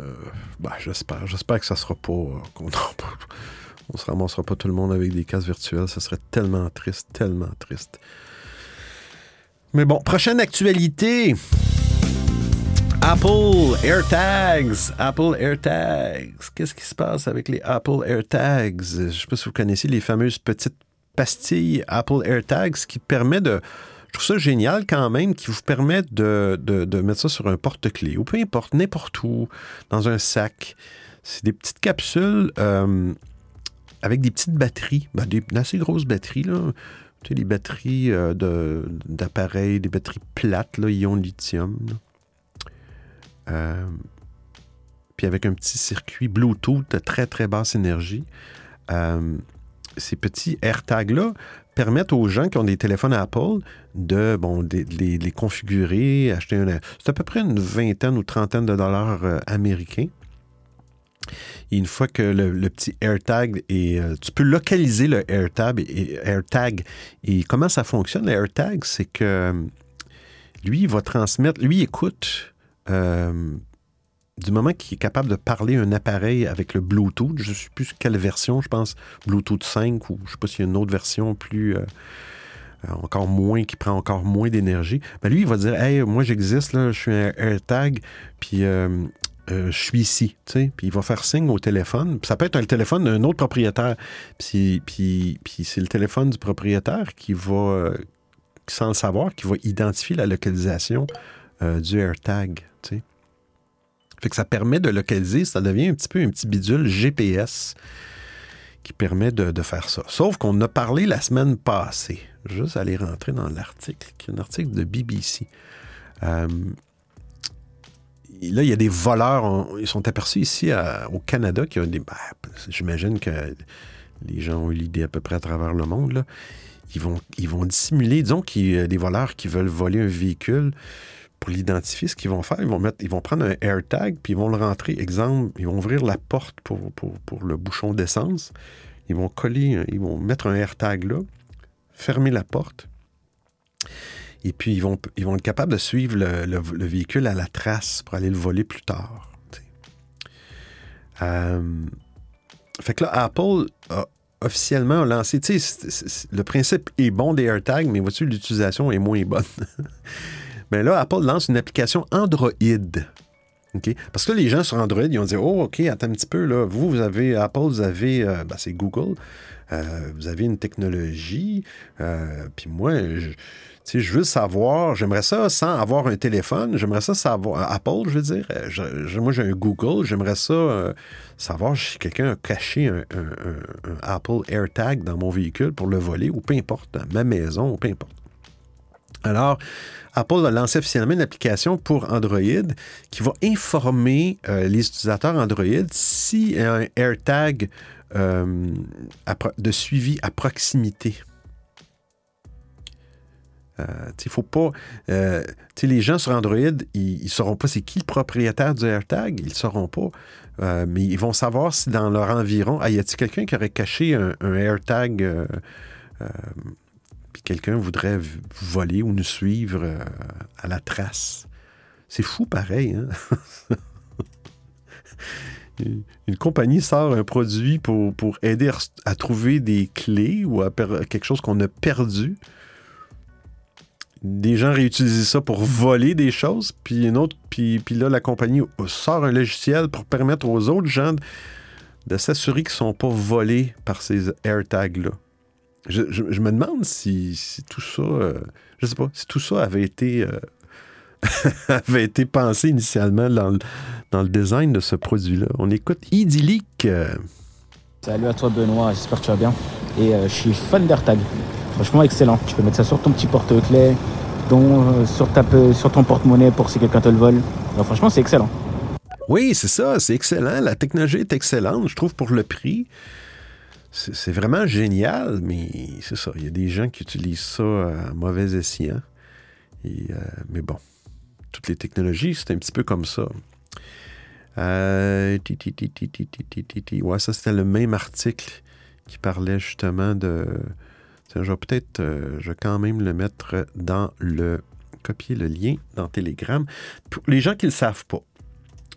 Euh, bah, j'espère. J'espère que ça sera pas. euh, qu'on on se ramassera pas tout le monde avec des casques virtuels. Ça serait tellement triste, tellement triste. Mais bon, prochaine actualité. Apple AirTags. Apple AirTags. Qu'est-ce qui se passe avec les Apple AirTags? Je ne sais pas si vous connaissez les fameuses petites pastilles Apple AirTags qui permettent de. Je trouve ça génial quand même, qui vous permettent de, de- mettre ça sur un porte-clés ou peu importe, n'importe où, dans un sac. C'est des petites capsules euh, avec des petites batteries, ben, des assez grosses batteries, là. Tu sais, les batteries euh, d'appareils, des batteries plates, ion lithium. Euh, puis avec un petit circuit Bluetooth de très très basse énergie. Ces petits AirTags-là permettent aux gens qui ont des téléphones Apple de, bon, les, configurer, acheter un. C'est à peu près une vingtaine ou trentaine de dollars euh, américains. Et une fois que le, petit AirTag est. euh, tu peux localiser le AirTag et, AirTag. Et comment ça fonctionne, le AirTag? C'est que lui, il va transmettre. Lui, il écoute. euh, du moment qu'il est capable de parler un appareil avec le Bluetooth, je ne sais plus quelle version, je pense Bluetooth 5 ou je ne sais pas s'il y a une autre version plus euh, euh, encore moins, qui prend encore moins d'énergie. Ben lui, il va dire Hey, moi j'existe, là, je suis un AirTag, puis euh, je suis ici. Puis il va faire signe au téléphone. Ça peut être un téléphone d'un autre propriétaire. Puis, c'est le téléphone du propriétaire qui va, sans le savoir, qui va identifier la localisation du AirTag. Fait que ça permet de localiser, ça devient un petit peu un petit bidule GPS qui permet de, faire ça. Sauf qu'on a parlé la semaine passée. Juste aller rentrer dans l'article, qui est un article de BBC. Euh, là, il y a des voleurs, ils sont aperçus ici au Canada, qui ont des. ben, J'imagine que les gens ont eu l'idée à peu près à travers le monde. Là. Ils, vont, ils vont dissimuler, disons qu'il y a des voleurs qui veulent voler un véhicule. Pour l'identifier, ce qu'ils vont faire, ils vont, mettre, ils vont prendre un AirTag, puis ils vont le rentrer. Exemple, ils vont ouvrir la porte pour, pour, pour le bouchon d'essence. Ils vont coller, ils vont mettre un AirTag là, fermer la porte. Et puis, ils vont, ils vont être capables de suivre le, le- le véhicule à la trace pour aller le voler plus tard. Euh, fait que là, Apple a officiellement lancé. Tu sais, le principe est bon des AirTags, mais vois-tu, l'utilisation est moins bonne. Mais là, Apple lance une application Android. Parce que les gens sur Android, ils ont dit Oh, OK, attends un petit peu, là. Vous, vous avez Apple, vous avez. euh, ben, c'est Google. Euh, vous avez une technologie. euh, Puis moi, je, je veux savoir, j'aimerais ça sans avoir un téléphone, j'aimerais ça savoir, Apple, je veux dire, moi j'ai un Google, j'aimerais ça savoir si quelqu'un a caché un, Apple AirTag dans mon véhicule pour le voler, ou peu importe, ma maison, ou peu importe. Alors, Apple a lancé officiellement une application pour Android qui va informer euh, les utilisateurs Android s'il y a un AirTag euh, de suivi à proximité. Euh, sais, faut pas. les gens sur Android, ils ne sauront pas c'est qui le propriétaire du AirTag, ils ne sauront pas. Mais ils vont savoir si dans leur environ, ah, y a-t-il quelqu'un qui aurait caché un, AirTag puis quelqu'un voudrait voler ou nous suivre euh, à la trace. C'est fou pareil, hein? Une- compagnie sort un produit pour, aider à, trouver des clés ou à quelque chose qu'on a perdu. Des gens réutilisent ça pour voler des choses, puis une autre, puis, là, la compagnie sort un logiciel pour permettre aux autres gens de, de s'assurer qu'ils ne sont pas volés par ces AirTags-là. Je, je- je me demande si, si tout ça, euh, je sais pas, si tout ça avait été, euh, avait été pensé initialement dans le, dans le design de ce produit-là. On écoute Idyllique. euh, Salut à toi Benoît, j'espère que tu vas bien. Et euh, je suis fan d'AirTag. Franchement excellent. Tu peux mettre ça sur ton petit porte-clés, sur, ta, pe- sur ton porte-monnaie pour si quelqu'un te le vole. Alors, franchement c'est excellent. Oui, c'est ça, c'est excellent. La technologie est excellente, je trouve, pour le prix c'est vraiment génial, mais c'est ça. Il y a des gens qui utilisent ça à mauvais escient. Euh, mais bon, toutes les technologies, c'est un petit peu comme ça. Ouais, ça, c'était le même article qui parlait justement de. Tiens, je vais peut-être. Euh, je vais quand même le mettre dans le. Copier le lien dans Telegram. Pour les gens qui ne le savent pas,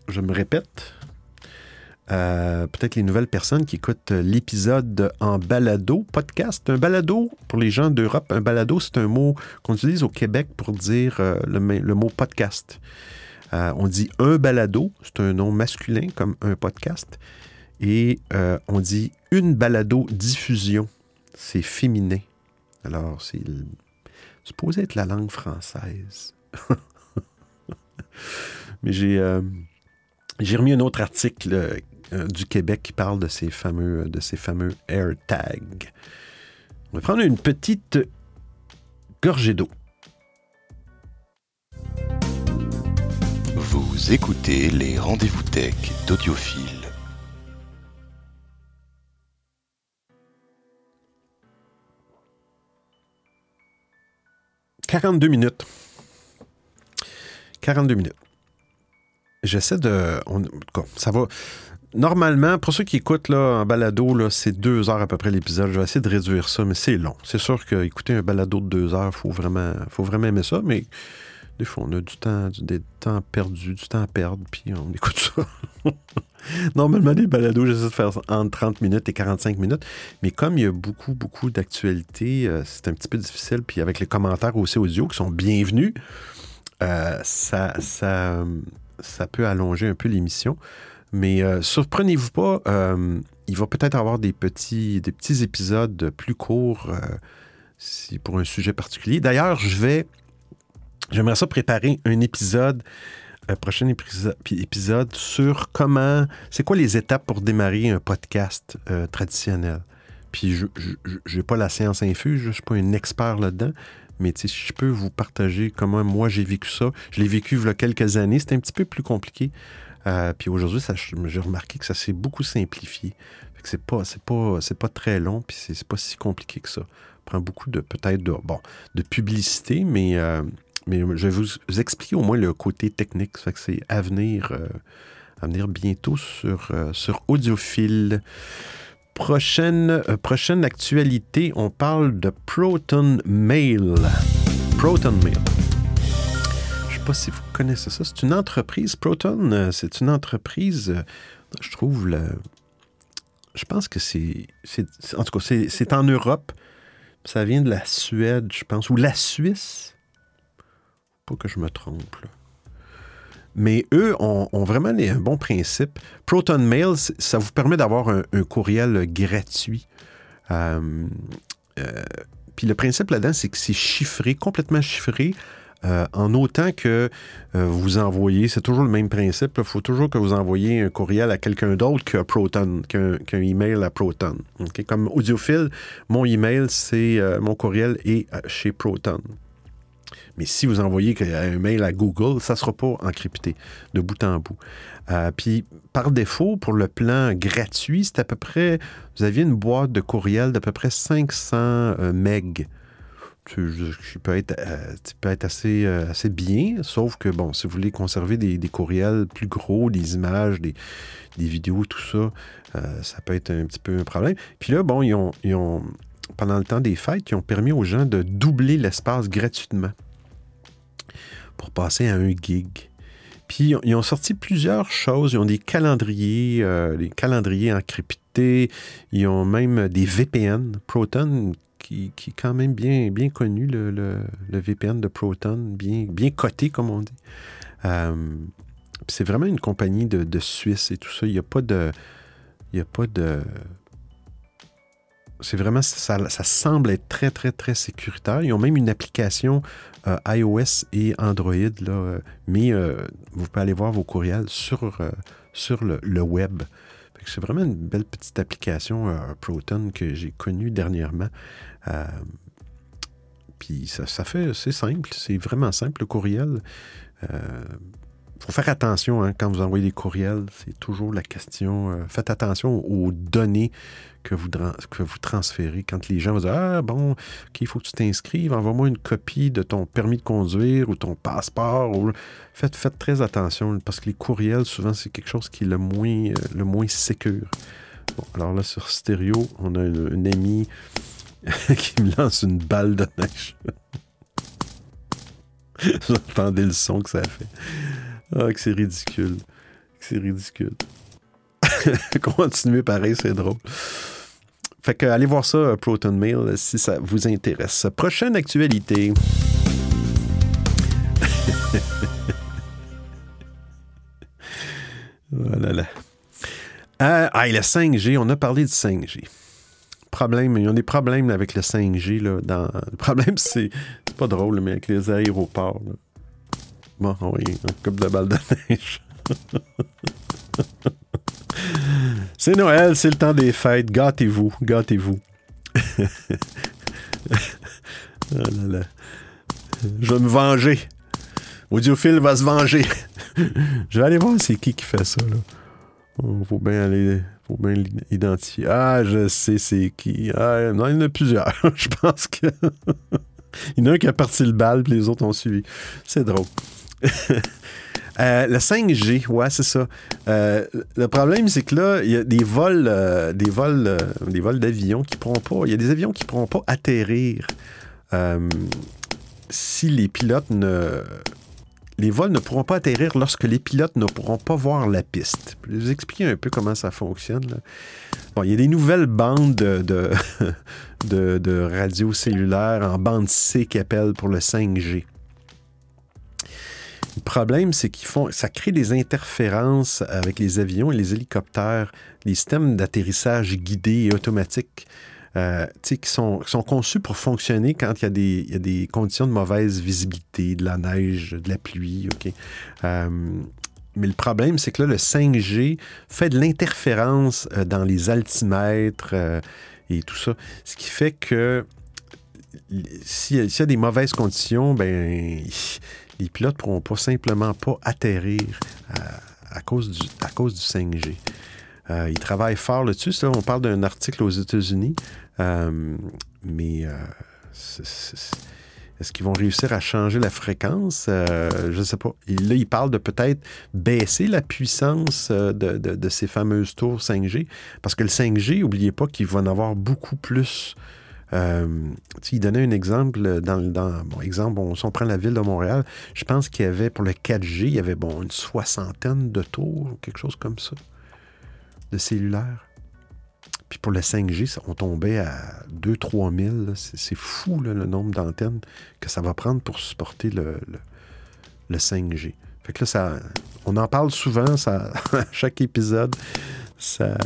je me répète, euh, peut-être les nouvelles personnes qui écoutent l'épisode en balado, podcast. Un balado, pour les gens d'Europe, un balado, c'est un mot qu'on utilise au Québec pour dire euh, le, mot podcast. Euh, on dit un balado, c'est un nom masculin comme un podcast. Et euh, on dit une balado diffusion, c'est féminin. Alors, c'est supposé être la langue française. Mais j'ai euh, j'ai remis un autre article euh, du Québec qui parle de ces fameux, de ces fameux AirTags. On va prendre une petite gorgée d'eau. Vous écoutez les rendez-vous tech d'Audiophile. « 42 minutes. 42 minutes. J'essaie de... on- ça va... Normalement, pour ceux qui écoutent là, en balado, c'est deux heures à peu près l'épisode. Je vais essayer de réduire ça, mais c'est long. C'est sûr qu'écouter un balado de deux heures, il faut vraiment, faut vraiment aimer ça, mais des fois, on a du temps, du, des temps perdu, du temps à perdre, puis on écoute ça. Normalement, les balados, j'essaie de faire entre 30 minutes et 45 minutes. Mais comme il y a beaucoup, beaucoup d'actualités, euh, c'est un petit peu difficile. Puis avec les commentaires aussi audio qui sont bienvenus, euh, ça, ça, ça peut allonger un peu l'émission. Mais euh, surprenez-vous pas, euh, il va peut-être avoir des petits, des petits épisodes plus courts euh, pour un sujet particulier. D'ailleurs, je vais. J'aimerais ça préparer un épisode un prochain épiso- puis épisode sur comment, c'est quoi les étapes pour démarrer un podcast traditionnel. Puis je n'ai pas la science infuse, je ne suis pas un expert là-dedans, mais si je peux vous partager comment moi j'ai vécu ça. Je l'ai vécu il y a quelques années, c'était un petit peu plus compliqué. Euh, puis aujourd'hui, j'ai remarqué que ça s'est beaucoup simplifié. Que c'est pas, pas, pas très long, puis c'est, pas si compliqué que ça. Prend beaucoup de, peut-être, de, bon, de publicité, mais, euh, mais je vais vous, expliquer au moins le côté technique. Ça fait que c'est à venir, euh, à venir bientôt sur, euh, sur Audiophile. Prochaine, prochaine actualité, on parle de Proton Mail. Proton Mail. Je sais pas si vous connaissez ça. C'est une entreprise. Proton, euh, c'est une entreprise, euh, je trouve, je pense que c'est, en tout cas, c'est, en Europe. Ça vient de la Suède, je pense, ou la Suisse. Pas que je me trompe. Mais eux ont, vraiment un bon principe. Proton Mail, ça vous permet d'avoir un, courriel gratuit. Euh, puis le principe là-dedans, c'est que c'est chiffré, complètement chiffré, euh, en autant que euh, vous envoyez, c'est toujours le même principe, il faut toujours que vous envoyez un courriel à quelqu'un d'autre que Proton, qu'un qu'un email à Proton. Comme audiophile, mon email, c'est euh, mon courriel est chez Proton. Mais si vous envoyez un mail à Google, ça ne sera pas encrypté de bout en bout. Puis, par défaut, pour le plan gratuit, c'est à peu près, vous aviez une boîte de courriel d'à peu près 500 euh. Tu- peut être, euh, qui peut être assez, euh, assez bien, sauf que, bon, si vous voulez conserver des, des courriels plus gros, des images, des, des vidéos, tout ça, euh, ça peut être un petit peu un problème. Puis là, bon, ils ont, ils ont, pendant le temps des fêtes, ils ont permis aux gens de doubler l'espace gratuitement pour passer à un gig. Puis ils ont- sorti plusieurs choses. Ils ont des calendriers, des calendriers encryptés. Ils ont même des VPN. Proton, qui, est quand même bien, bien connu, le, le- VPN de Proton, bien, bien coté, comme on dit. Euh, c'est vraiment une compagnie de, de Suisse et tout ça. Il n'y a pas de. Il n'y a pas de. C'est vraiment. Ça, ça semble être très, très, très sécuritaire. Ils ont même une application euh, iOS et Android, là, euh, mais vous pouvez aller voir vos courriels sur, sur le, le web. C'est vraiment une belle petite application euh, Proton que j'ai connue dernièrement. Euh, puis ça, ça fait, c'est simple, c'est vraiment simple le courriel. Il faut faire attention hein, quand vous envoyez des courriels, c'est toujours la question. euh, faites attention aux données que vous, que vous transférez. Quand les gens vous disent Ah, bon, OK, il faut que tu t'inscrives, envoie-moi une copie de ton permis de conduire ou ton passeport. ou- Faites, faites très attention parce que les courriels, souvent, c'est quelque chose qui est le moins, euh, le moins. Bon, alors là, sur stéréo, on a un, un ami qui me lance une balle de neige. Entendez le son que ça fait. Ah, que c'est ridicule. Que c'est ridicule. Continuez pareil, c'est drôle. Fait que allez voir ça, euh, Proton Mail, euh, si ça vous intéresse. Prochaine actualité. voilà là. Euh, ah, et le 5G, on a parlé du 5G. Problème, il y a des problèmes avec le 5G. Là, dans... Le problème, c'est pas drôle, mais avec les aéroports. là. Bon, oui, un coupe de balles de neige. C'est Noël, c'est le temps des fêtes. Gâtez-vous, gâtez-vous. Là. Je vais me venger. Audiophile va se venger. Je vais aller voir c'est qui qui fait ça. Là. Oh, faut bien aller. Faut bien l'identifier. Ah, je sais c'est qui. Ah, non, il y en a plusieurs. je pense que. il y en a un qui a parti le bal, puis les autres ont suivi. C'est drôle. Euh, le 5G, ouais, c'est ça. Euh, le problème, c'est que là, il y a des vols, euh, des vols, des vols d'avions qui pourront pas. Il y a des avions qui pourront pas atterrir si les pilotes ne. Les vols ne pourront pas atterrir lorsque les pilotes ne pourront pas voir la piste. Je vais vous expliquer un peu comment ça fonctionne. Bon, il y a des nouvelles bandes de, de, de, de radio cellulaire en bande C qui appellent pour le 5G. Le problème, c'est qu'ils font, ça crée des interférences avec les avions et les hélicoptères, les systèmes d'atterrissage guidés et automatiques. euh, qui sont, qui sont conçus pour fonctionner quand il y, a des, conditions de mauvaise visibilité, de la neige, de la pluie. Euh, mais le problème, c'est que là, le 5G fait de l'interférence euh, dans les altimètres et tout ça. Ce qui fait que s'il y, y a des mauvaises conditions, ben les pilotes ne pourront pas simplement pas atterrir à, cause, du, à cause du 5G. Euh, ils travaillent fort là-dessus. On parle d'un article aux États-Unis. Euh, mais euh, est-ce qu'ils vont réussir à changer la fréquence? Je ne sais pas. Là, ils parlent de peut-être baisser la puissance de, de- de ces fameuses tours 5G. Parce que le 5G, n'oubliez pas qu'il va en avoir beaucoup plus. Euh, il donnait un exemple dans, dans bon, exemple, si on prend la ville de Montréal, je pense qu'il y avait pour le 4G, il y avait bon, une soixantaine de tours, ou quelque chose comme ça, de cellulaires. Puis pour le 5G, ça- on tombait à 2-3 000. là. C'est fou le nombre d'antennes que ça va prendre pour supporter le 5G. Fait que là, ça, on en parle souvent, ça, à chaque épisode. Ça,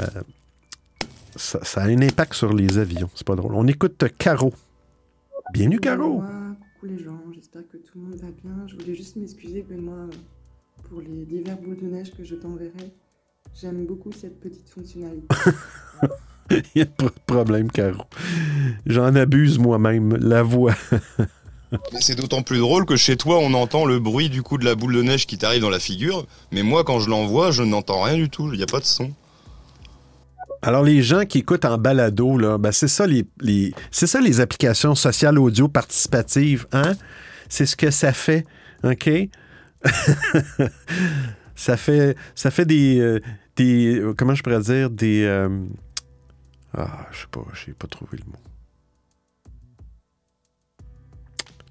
ça, ça a un impact sur les avions. C'est pas drôle. On écoute Caro. Bienvenue, Caro. Coucou les gens, j'espère que tout le monde va bien. Je voulais juste m'excuser, Benoît, pour les divers boules de neige que je t'enverrai. J'aime beaucoup cette petite fonctionnalité. Il n'y a pas de problème, Caro. J'en abuse moi-même. La voix. Mais c'est d'autant plus drôle que chez toi, on entend le bruit du coup de la boule de neige qui t'arrive dans la figure. Mais moi, quand je l'envoie, je n'entends rien du tout. Il n'y a pas de son. Alors, les gens qui écoutent en balado, là, ben, c'est ça les, c'est ça les applications sociales audio participatives, hein? C'est ce que ça fait, OK? ça fait ça fait des, euh, des euh, comment je pourrais dire des euh, ah, je sais pas, j'ai pas trouvé le mot.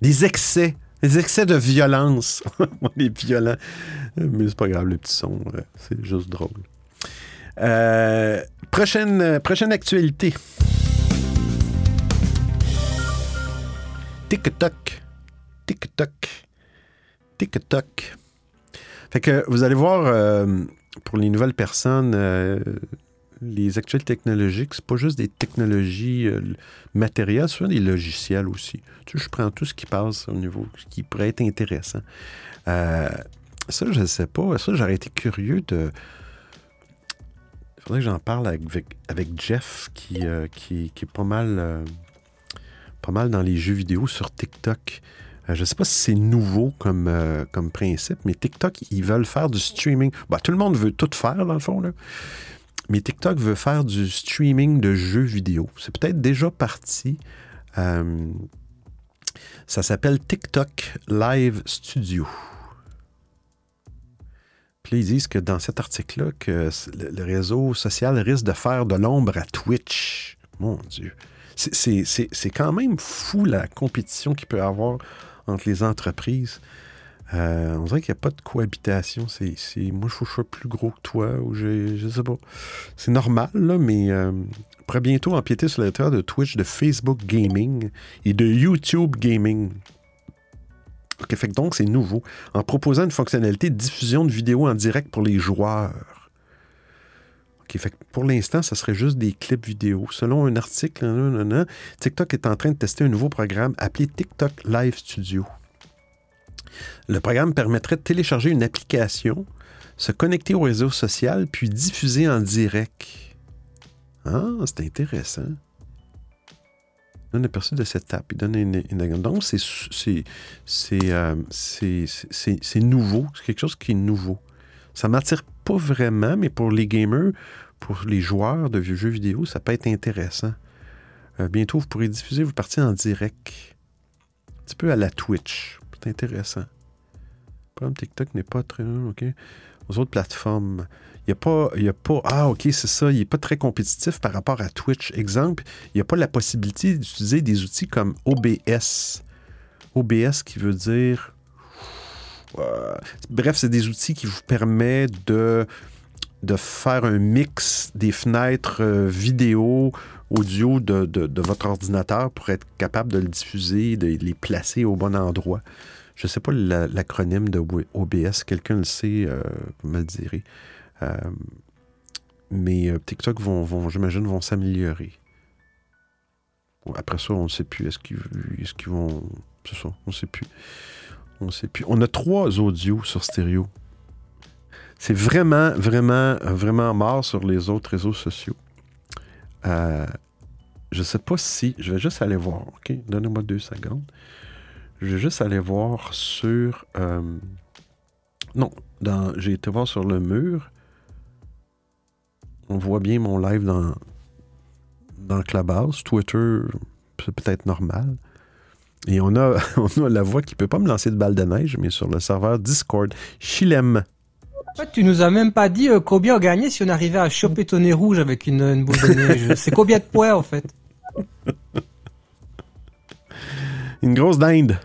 Des excès, des excès de violence. On est violent. Mais c'est pas grave, le petit son, c'est juste drôle. Euh, prochaine, euh, prochaine actualité. TikTok. TikTok. TikTok. Fait que vous allez voir, euh, pour les nouvelles personnes, les actualités technologiques, c'est pas juste des technologies matérielles, c'est des logiciels aussi. Tu je prends tout ce qui passe au niveau, ce qui pourrait être intéressant. Ça, je ne sais pas. Ça, j'aurais été curieux de. Faudrait que j'en parle avec, Jeff, qui, euh, qui, est pas mal, euh, pas mal dans les jeux vidéo sur TikTok. Euh, je ne sais pas si c'est nouveau comme, principe, mais TikTok, ils veulent faire du streaming. Bah, tout le monde veut tout faire, dans le fond. Mais TikTok veut faire du streaming de jeux vidéo. C'est peut-être déjà parti. Ça s'appelle TikTok Live Studio. Ils disent que dans cet article-là, que le, réseau social risque de faire de l'ombre à Twitch. Mon Dieu. C'est- quand même fou la compétition qu'il peut y avoir entre les entreprises. Euh, on dirait qu'il n'y a pas de cohabitation. Moi, je je suis plus gros que toi, ou j'ai- je sais pas. C'est normal, là, mais euh, on pourrait bientôt empiéter sur le territoire de Twitch, de Facebook Gaming et de YouTube Gaming. Donc, c'est nouveau. En proposant une fonctionnalité de diffusion de vidéos en direct pour les joueurs. Pour l'instant, ça serait juste des clips vidéo. Selon un article, TikTok est en train de tester un nouveau programme appelé TikTok Live Studio. Le programme permettrait de télécharger une application, se connecter au réseau social, puis diffuser en direct. Ah, c'est intéressant. Donne un aperçu de cette app. Il donne une, une- donc, euh, c'est, nouveau. C'est quelque chose qui est nouveau. Ça m'attire pas vraiment, mais pour les gamers, pour les joueurs de vieux jeux vidéo, ça peut être intéressant. Euh, bientôt, vous pourrez diffuser vos parties en direct. Un petit peu à la Twitch. C'est intéressant. Le programme TikTok n'est pas très... OK. Aux autres plateformes. Il n'y a, pas- a pas... Ah, OK, c'est ça. Il n'est pas très compétitif par rapport à Twitch. Exemple, il n'y a pas la possibilité d'utiliser des outils comme OBS. OBS qui veut dire... Euh, bref, c'est des outils qui vous permettent de, de faire un mix des fenêtres euh, vidéo, audio de, de- votre ordinateur pour être capable de le diffuser, de les placer au bon endroit. Je ne sais pas la- l'acronyme de OBS. Quelqu'un le sait, euh, vous me le direz. Euh, mais euh, TikTok vont, j'imagine, vont s'améliorer. Après ça, on ne sait plus. Est-ce qu'ils vont. C'est ça, on ne sait plus. On sait plus. On a trois audios sur stéréo. C'est vraiment, vraiment, vraiment mort sur les autres réseaux sociaux. Euh, je ne sais pas si. Je vais juste aller voir. OK? Donnez-moi deux secondes. Je vais juste aller voir sur. non, j'ai été voir sur le mur. On voit bien mon live dans, dans Clubhouse. Twitter, c'est peut-être normal. Et on a, on a la voix qui peut pas me lancer de balle de neige, mais sur le serveur Discord, Chilem. En fait, tu nous as même pas dit euh, combien on gagnait si on arrivait à choper ton nez rouge avec une, une boule de neige. C'est combien de points en fait? Une grosse dinde.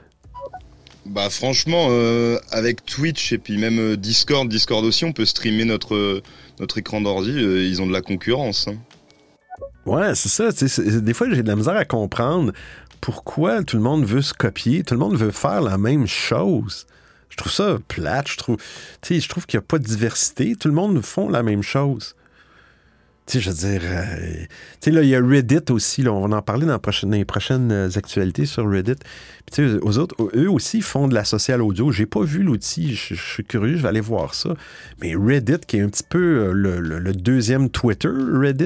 Bah franchement, euh, avec Twitch et puis même euh, Discord, Discord aussi, on peut streamer notre, notre écran d'ordi. euh, ils ont de la concurrence. hein. Ouais, c'est ça. Des fois, j'ai de la misère à comprendre pourquoi tout le monde veut se copier, tout le monde veut faire la même chose. Je trouve ça plate. Je trouve, je trouve qu'il n'y a pas de diversité. Tout le monde font la même chose. Tu sais, je veux dire, euh, tu sais, là, il y a Reddit aussi. Là, on va en parler dans, la prochaine- dans les prochaines euh, actualités sur Reddit. Puis, tu sais, aux autres, eux aussi font de la social audio. J'ai pas vu l'outil. Je, suis curieux, je vais aller voir ça. Mais Reddit, qui est un petit peu euh, le, deuxième Twitter, Reddit,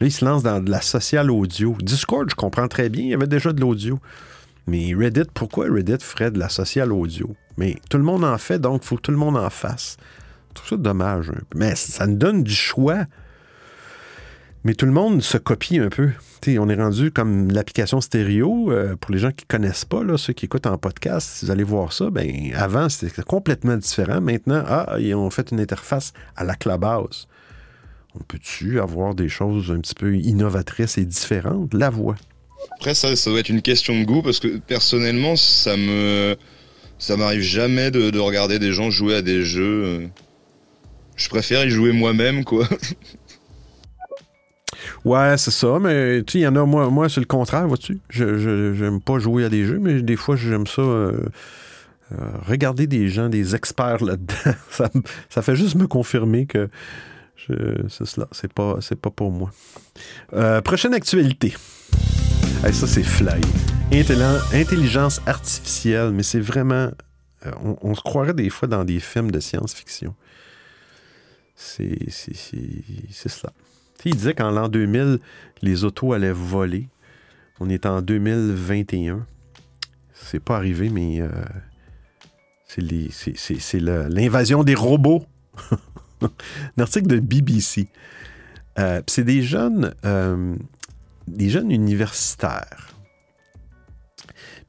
là, il se lance dans de la social audio. Discord, je comprends très bien, il y avait déjà de l'audio. Mais Reddit, pourquoi Reddit ferait de la social audio? Mais tout le monde en fait, donc il faut que tout le monde en fasse. Je trouve ça dommage. Mais ça nous donne du choix. Mais tout le monde se copie un peu. On est rendu comme l'application stéréo. euh, pour les gens qui ne connaissent pas, là, ceux qui écoutent en podcast, si vous allez voir ça, ben, avant, c'était complètement différent. Maintenant, ah, ils ont fait une interface à la Clubhouse. On peut-tu avoir des choses un petit peu innovatrices et différentes? La voix. Après, ça, ça doit être une question de goût parce que personnellement, ça me. Ça m'arrive jamais de, de regarder des gens jouer à des jeux. Je préfère y jouer moi-même, quoi. Ouais, c'est ça, mais tu il y en a, moi, moi c'est le contraire, vois-tu? Je, je- j'aime pas jouer à des jeux, mais des fois, j'aime ça. euh, euh, regarder des gens, des experts là-dedans. ça, ça fait juste me confirmer que c'est cela. C'est pas, pas pour moi. Euh, prochaine actualité. Hey, ça, c'est fly. Intelli- intelligence artificielle, mais c'est vraiment. on, on se croirait des fois dans des films de science-fiction. C'est, c'est, c'est, c'est cela. Il disait qu'en l'an 2000, les autos allaient voler. On est en 2021. C'est pas arrivé, mais euh, c'est, l'invasion des robots. Un article de BBC. Euh, c'est des jeunes, euh, des jeunes universitaires.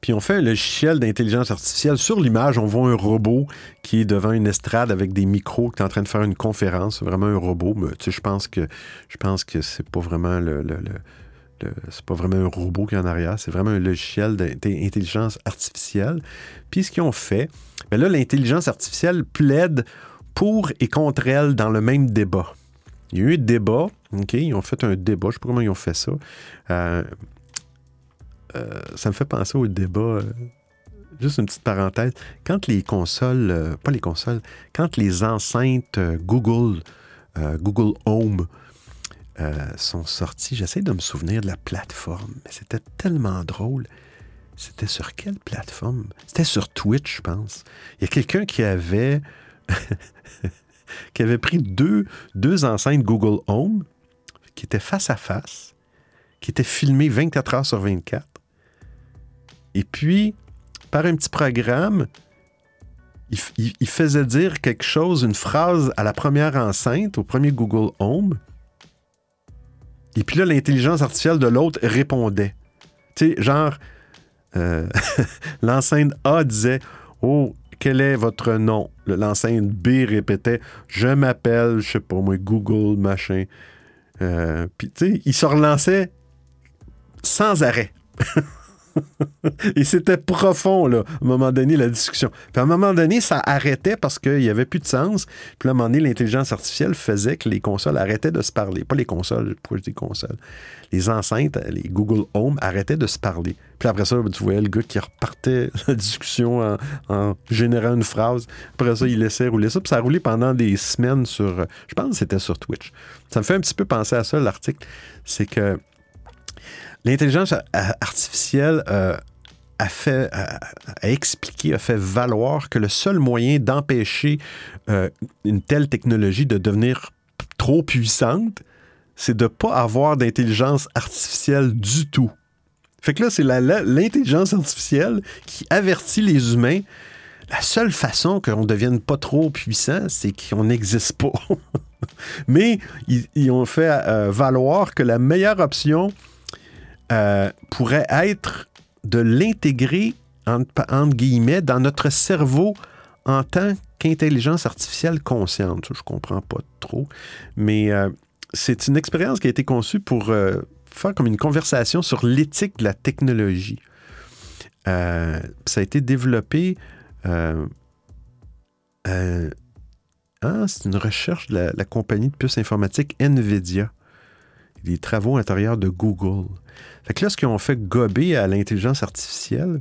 Puis on fait un logiciel d'intelligence artificielle. Sur l'image, on voit un robot qui est devant une estrade avec des micros, qui est en train de faire une conférence. C'est vraiment un robot. Mais tu je pense que je pense que c'est pas vraiment le, c'est pas vraiment un robot qui est en arrière. C'est vraiment un logiciel d'intelligence artificielle. Puis ce qu'ils ont fait, ben là, l'intelligence artificielle plaide pour et contre elle dans le même débat. Il y a eu un débat, OK? Ils ont fait un débat, je sais pas comment ils ont fait ça. Euh, euh, ça me fait penser au débat. euh, juste une petite parenthèse. Quand les consoles, euh, pas les consoles, quand les enceintes Google, Google Home sont sorties, j'essaie de me souvenir de la plateforme, mais c'était tellement drôle. C'était sur quelle plateforme? C'était sur Twitch, je pense. Il y a quelqu'un qui avait qui avait pris deux, deux enceintes Google Home qui étaient face à face, qui étaient filmées 24 heures sur 24. Et puis, par un petit programme, il, faisait dire quelque chose, une phrase à la première enceinte, au premier Google Home. Et puis là, l'intelligence artificielle de l'autre répondait. Tu sais, genre, euh, l'enceinte A disait Oh, quel est votre nom Le- L'enceinte B répétait Je m'appelle, je sais pas moi, Google, machin. Euh, Puis, tu sais, il se relançait sans arrêt. Et c'était profond, là, à un moment donné, la discussion. Puis à un moment donné, ça arrêtait parce qu'il n'y avait plus de sens. Puis à un moment donné, l'intelligence artificielle faisait que les consoles arrêtaient de se parler. Pas les consoles, pourquoi je dis consoles? Les enceintes, les Google Home arrêtaient de se parler. Puis après ça, tu voyais le gars qui repartait la discussion en, générant une phrase. Après ça, il laissait rouler ça. Puis ça a roulé pendant des semaines sur... Je pense que c'était sur Twitch. Ça me fait un petit peu penser à ça, l'article. C'est que L'intelligence artificielle euh, a fait, expliqué, a fait valoir que le seul moyen d'empêcher euh, une telle technologie de devenir trop puissante, c'est de ne pas avoir d'intelligence artificielle du tout. Fait que là, c'est l'intelligence artificielle qui avertit les humains. La seule façon qu'on ne devienne pas trop puissant, c'est qu'on n'existe pas. Mais ils, ils ont fait euh, valoir que la meilleure option euh, pourrait être de l'intégrer, entre, guillemets, dans notre cerveau en tant qu'intelligence artificielle consciente. Je comprends pas trop. Mais euh, c'est une expérience qui a été conçue pour euh, faire comme une conversation sur l'éthique de la technologie. Ça a été développé. ah, c'est une recherche de la, la compagnie de puces informatiques NVIDIA. Des travaux intérieurs de Google. Fait que là, ce qu'ils ont fait gober à l'intelligence artificielle,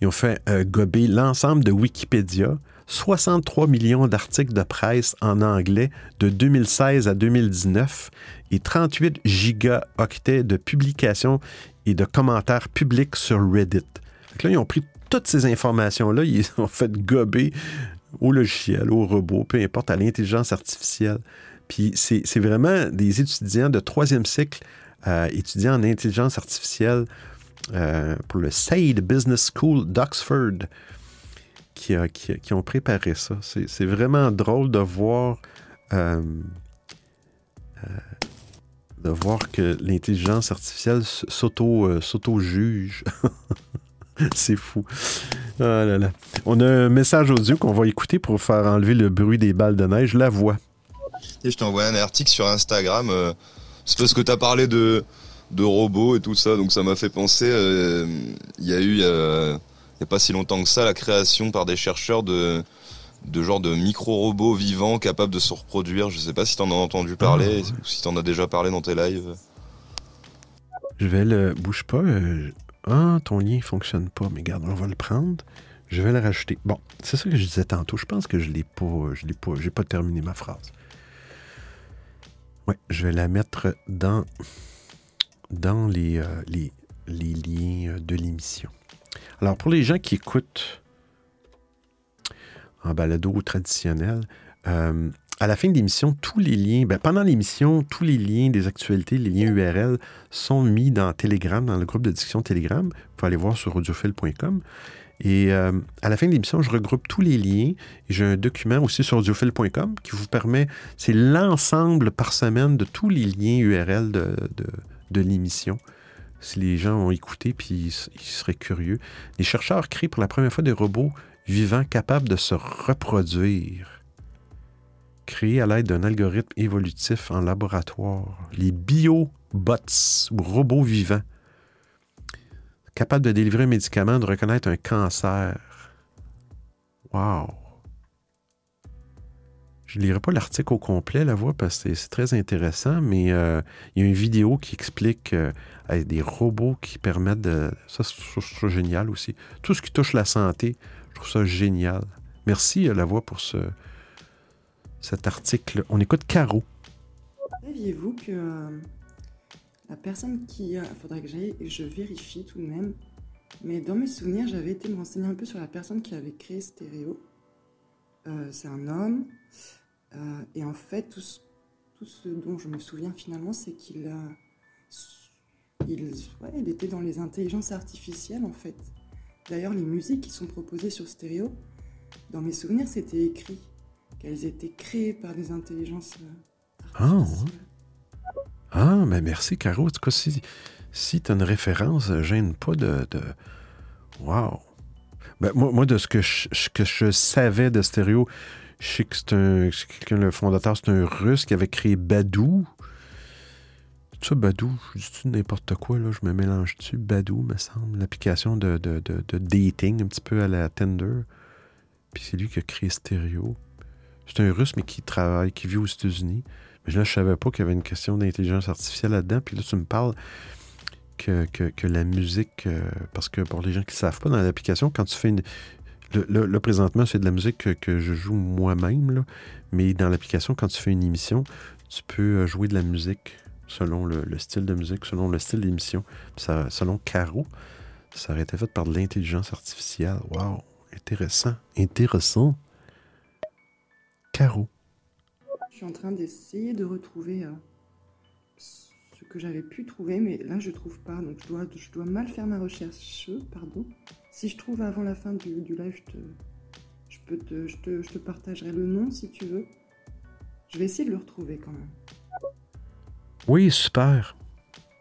ils ont fait euh, gober l'ensemble de Wikipédia, 63 millions d'articles de presse en anglais de 2016 à 2019 et 38 gigaoctets de publications et de commentaires publics sur Reddit. Là, ils ont pris toutes ces informations-là, ils ont fait gober au logiciel, au robot, peu importe, à l'intelligence artificielle. Puis c'est c'est vraiment des étudiants de troisième cycle, euh, étudiants en intelligence artificielle euh, pour le SAID Business School d'Oxford qui, a- qui ont préparé ça. C'est vraiment drôle de voir, euh, de voir que l'intelligence artificielle s'auto-juge. C'est fou. Ah. On a un message audio qu'on va écouter pour faire enlever le bruit des balles de neige. La voix. Je t'ai envoyé un article sur Instagram. C'est parce que tu as parlé de, de robots et tout ça, donc ça m'a fait penser. euh, Il y a eu, euh, il n'y a pas si longtemps que ça, la création par des chercheurs de, de genre de micro-robots vivants capables de se reproduire. Je sais pas si tu en as entendu parler, ou si tu en as déjà parlé dans tes lives. Je vais le. Bouge pas. euh, Ah, ton lien ne fonctionne pas, mais regarde, on va le prendre. Je vais le rajouter. Bon, c'est ça que je disais tantôt. Je pense que je l'ai pas. Je l'ai pas. J'ai pas terminé ma phrase. Oui, je vais la mettre dans, dans les, euh, les, les liens de l'émission. Alors, pour les gens qui écoutent en balado traditionnel, euh, à la fin de l'émission, tous les liens, ben, pendant l'émission, tous les liens des actualités, les liens URL sont mis dans Telegram, dans le groupe de discussion Telegram. Vous pouvez aller voir sur audiophile.com. Et euh, à la fin de l'émission, je regroupe tous les liens. J'ai un document aussi sur audiophile.com qui vous permet, c'est l'ensemble par semaine de tous les liens URL de, l'émission. Si les gens ont écouté puis ils, ils seraient curieux. Les chercheurs créent pour la première fois des robots vivants capables de se reproduire créés à l'aide d'un algorithme évolutif en laboratoire. Les biobots ou robots vivants, capables de délivrer un médicament, de reconnaître un cancer. Wow! Je ne lirai pas l'article au complet, la voix, parce que c'est- c'est très intéressant, mais euh, il y a une vidéo qui explique euh, des robots qui permettent de... Ça, ça génial aussi. Tout ce qui touche la santé, je trouve ça génial. Merci, euh, la voix, pour ce, cet article. On écoute Caro. Saviez-vous que la personne qui... Il faudrait que j'aille et je vérifie tout de même. Mais dans mes souvenirs, j'avais été me renseigner un peu sur la personne qui avait créé Stéréo. Euh, c'est un homme. Euh, et en fait, tout ce, tout ce dont je me souviens finalement, c'est qu'il a... Il, ouais, il était dans les intelligences artificielles en fait. D'ailleurs, les musiques qui sont proposées sur Stéréo, dans mes souvenirs, c'était écrit qu'elles étaient créées par des intelligences euh, Ah, ouais. Ah, mais merci, Caro. En tout cas, si, si tu as une référence, euh, gêne pas de. de... Wow! Ben, moi, de ce que je, que je savais de Stéréo, je sais que c'est un. quelqu'un, le fondateur, c'est un russe qui avait créé Badou. Sais, Badou, je dis n'importe quoi, là, je me mélange dessus. Badou, me semble, l'application de, de, dating, un petit peu à la Tinder. Puis c'est lui qui a créé Stéréo. C'est un russe, mais qui travaille, qui vit aux États-Unis. Mais là, je savais pas qu'il y avait une question d'intelligence artificielle là-dedans. Puis là, tu me parles que, que, que la musique, euh, parce que pour les gens qui ne savent pas, dans l'application, quand tu fais une. Là, présentement, c'est de la musique que, je joue moi-même, mais dans l'application, quand tu fais une émission, tu peux euh, jouer de la musique selon le, le style de musique, selon le style d'émission. Selon Caro, ça aurait été fait par de l'intelligence artificielle. Wow, intéressant, intéressant. Caro. Je suis en train d'essayer de retrouver euh, ce que j'avais pu trouver, mais là je trouve pas, donc je dois, mal faire ma recherche, pardon. Si je trouve avant la fin du, live, je te partagerai le nom si tu veux. Je vais essayer de le retrouver quand même. Oui, super.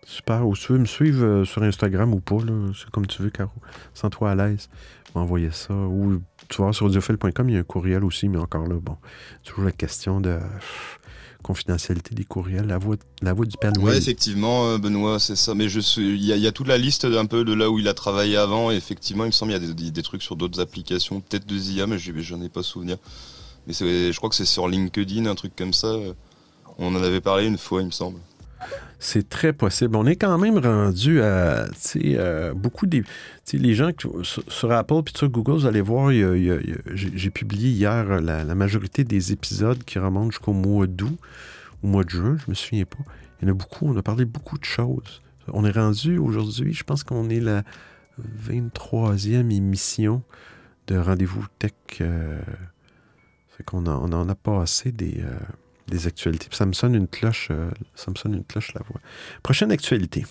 Super. Ou tu veux me suivre euh, sur Instagram ou pas, c'est comme tu veux, Caro. Sens-toi à l'aise. M'envoyer ça. Ou tu vas sur audiophile.com, il y a un courriel aussi, mais encore là, bon. Toujours la question de confidentialité des courriels, la voix, la voix du Père. Ouais, effectivement, euh, Benoît, c'est ça. Mais je il y, a- toute la liste un peu de là où il a travaillé avant. Effectivement, il me semble qu'il y a des, trucs sur d'autres applications, peut-être de IA, mais j'en ai pas souvenir. Mais je crois que c'est sur LinkedIn, un truc comme ça. On en avait parlé une fois, il me semble. C'est très possible. On est quand même rendu à euh, beaucoup des. les gens qui- sur, Apple puis sur Google, vous allez voir, j'ai publié hier euh, la, majorité des épisodes qui remontent jusqu'au mois d'août, au mois de juin, je me souviens pas. Il y en a beaucoup, on a parlé beaucoup de choses. On est rendu aujourd'hui, je pense qu'on est la 23e émission de Rendez-vous Tech. euh, qu'on on en a passé des. euh, des actualités. Ça me sonne une cloche, euh, une cloche la voix. Prochaine actualité.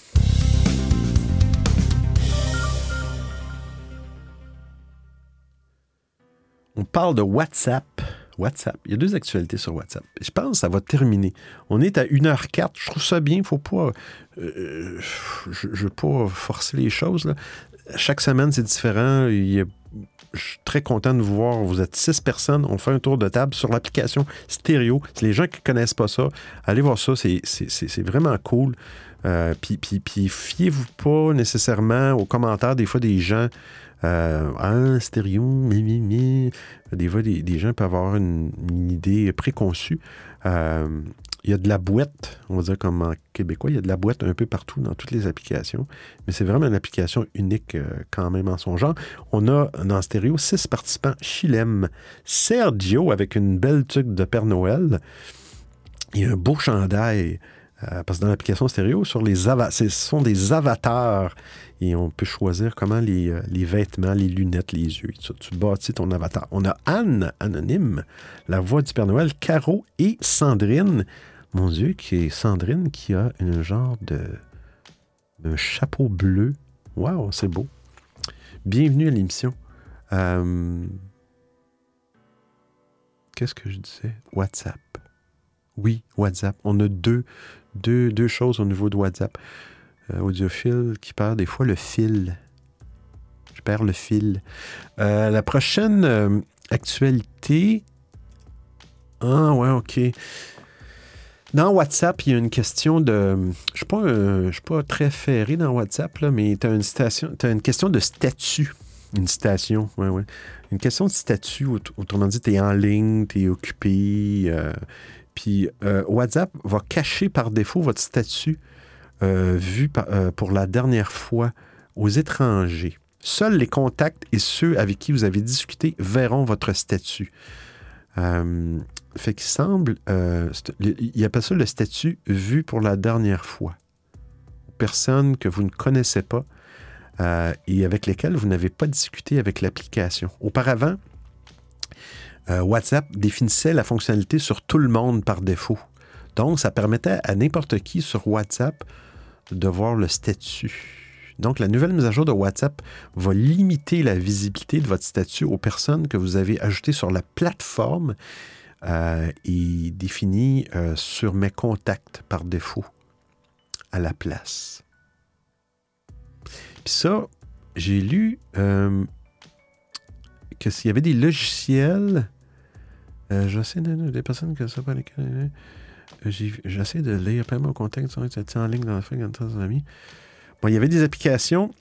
On parle de WhatsApp. WhatsApp. Il y a deux actualités sur WhatsApp. Je pense que ça va terminer. On est à 1h04. Je trouve ça bien. Faut pas. euh, je ne veux pas forcer les choses. Chaque semaine, c'est différent. Je suis très content de vous voir. Vous êtes six personnes. On fait un tour de table sur l'application Stéréo. C'est les gens qui ne connaissent pas ça. Allez voir ça. C'est, vraiment cool. Euh, puis, puis, puis fiez-vous pas nécessairement aux commentaires des fois des gens. Euh, ah, mi, mi, mi. Des fois, des, des gens peuvent avoir une, une idée préconçue. Euh, il y a de la boîte, on va dire comme en québécois, il y a de la boîte un peu partout dans toutes les applications. Mais c'est vraiment une application unique euh, quand même en son genre. On a dans stéréo six participants. Chilem, Sergio avec une belle tuque de Père Noël. A un beau chandail. euh, parce que dans l'application stéréo, sur les ce sont des avatars et on peut choisir comment les, euh, vêtements, les lunettes, les yeux. et. Tu bâtis ton avatar. On a Anne, anonyme, la voix du Père Noël, Caro et Sandrine. Mon Dieu, qui est Sandrine qui a un genre de d'un chapeau bleu. Waouh, c'est beau. Bienvenue à l'émission. Euh, Qu'est-ce que je disais? WhatsApp. Oui, WhatsApp. On a deux, choses au niveau de WhatsApp. Euh, audiophile qui perd des fois le fil. Je perds le fil. Euh, la prochaine actualité. Ah, ouais, OK. Dans WhatsApp, il y a une question de. Je ne suis, suis pas très ferré dans WhatsApp, là, mais tu as une, une question de statut. Une citation, oui, oui. Une question de statut, aut- autrement dit, tu es en ligne, tu es occupé. euh, puis euh, WhatsApp va cacher par défaut votre statut euh, vu euh, pour la dernière fois aux étrangers. Seuls les contacts et ceux avec qui vous avez discuté verront votre statut. Fait qu'il semble, euh, il appelle ça le statut vu pour la dernière fois. Personnes que vous ne connaissez pas euh, et avec lesquelles vous n'avez pas discuté avec l'application. Auparavant, euh, WhatsApp définissait la fonctionnalité sur tout le monde par défaut. Donc, ça permettait à n'importe qui sur WhatsApp de voir le statut. Donc, la nouvelle mise à jour de WhatsApp va limiter la visibilité de votre statut aux personnes que vous avez ajoutées sur la plateforme euh, et définies euh, sur mes contacts par défaut à la place. Puis ça, j'ai lu euh, que s'il y avait des logiciels, euh, j'essaie de des personnes que ça pas lesquelles. euh, j'ai- J'essaie de lire plein mon contact, en ligne dans la fin quand amis. Bon, il y avait des applications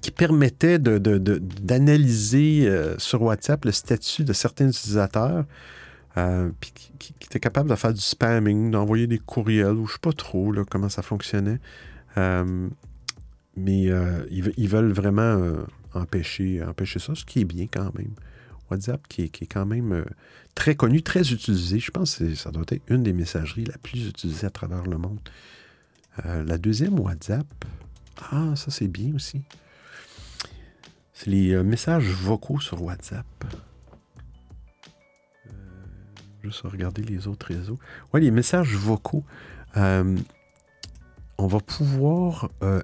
qui permettaient de- de- de- d'analyser euh, sur WhatsApp le statut de certains utilisateurs, euh, puis qui, étaient capables de faire du spamming, d'envoyer des courriels, ou je sais pas trop là, comment ça fonctionnait. Euh, mais euh, ils, ve- ils veulent vraiment empêcher, empêcher ça, ce qui est bien quand même. WhatsApp qui est, quand même très connu, très utilisé. Je pense que ça doit être une des messageries la plus utilisée à travers le monde. La deuxième, WhatsApp. Ah, ça c'est bien aussi. C'est les messages vocaux sur WhatsApp. Juste regarder les autres réseaux. Oui, les messages vocaux. Euh, on va pouvoir euh,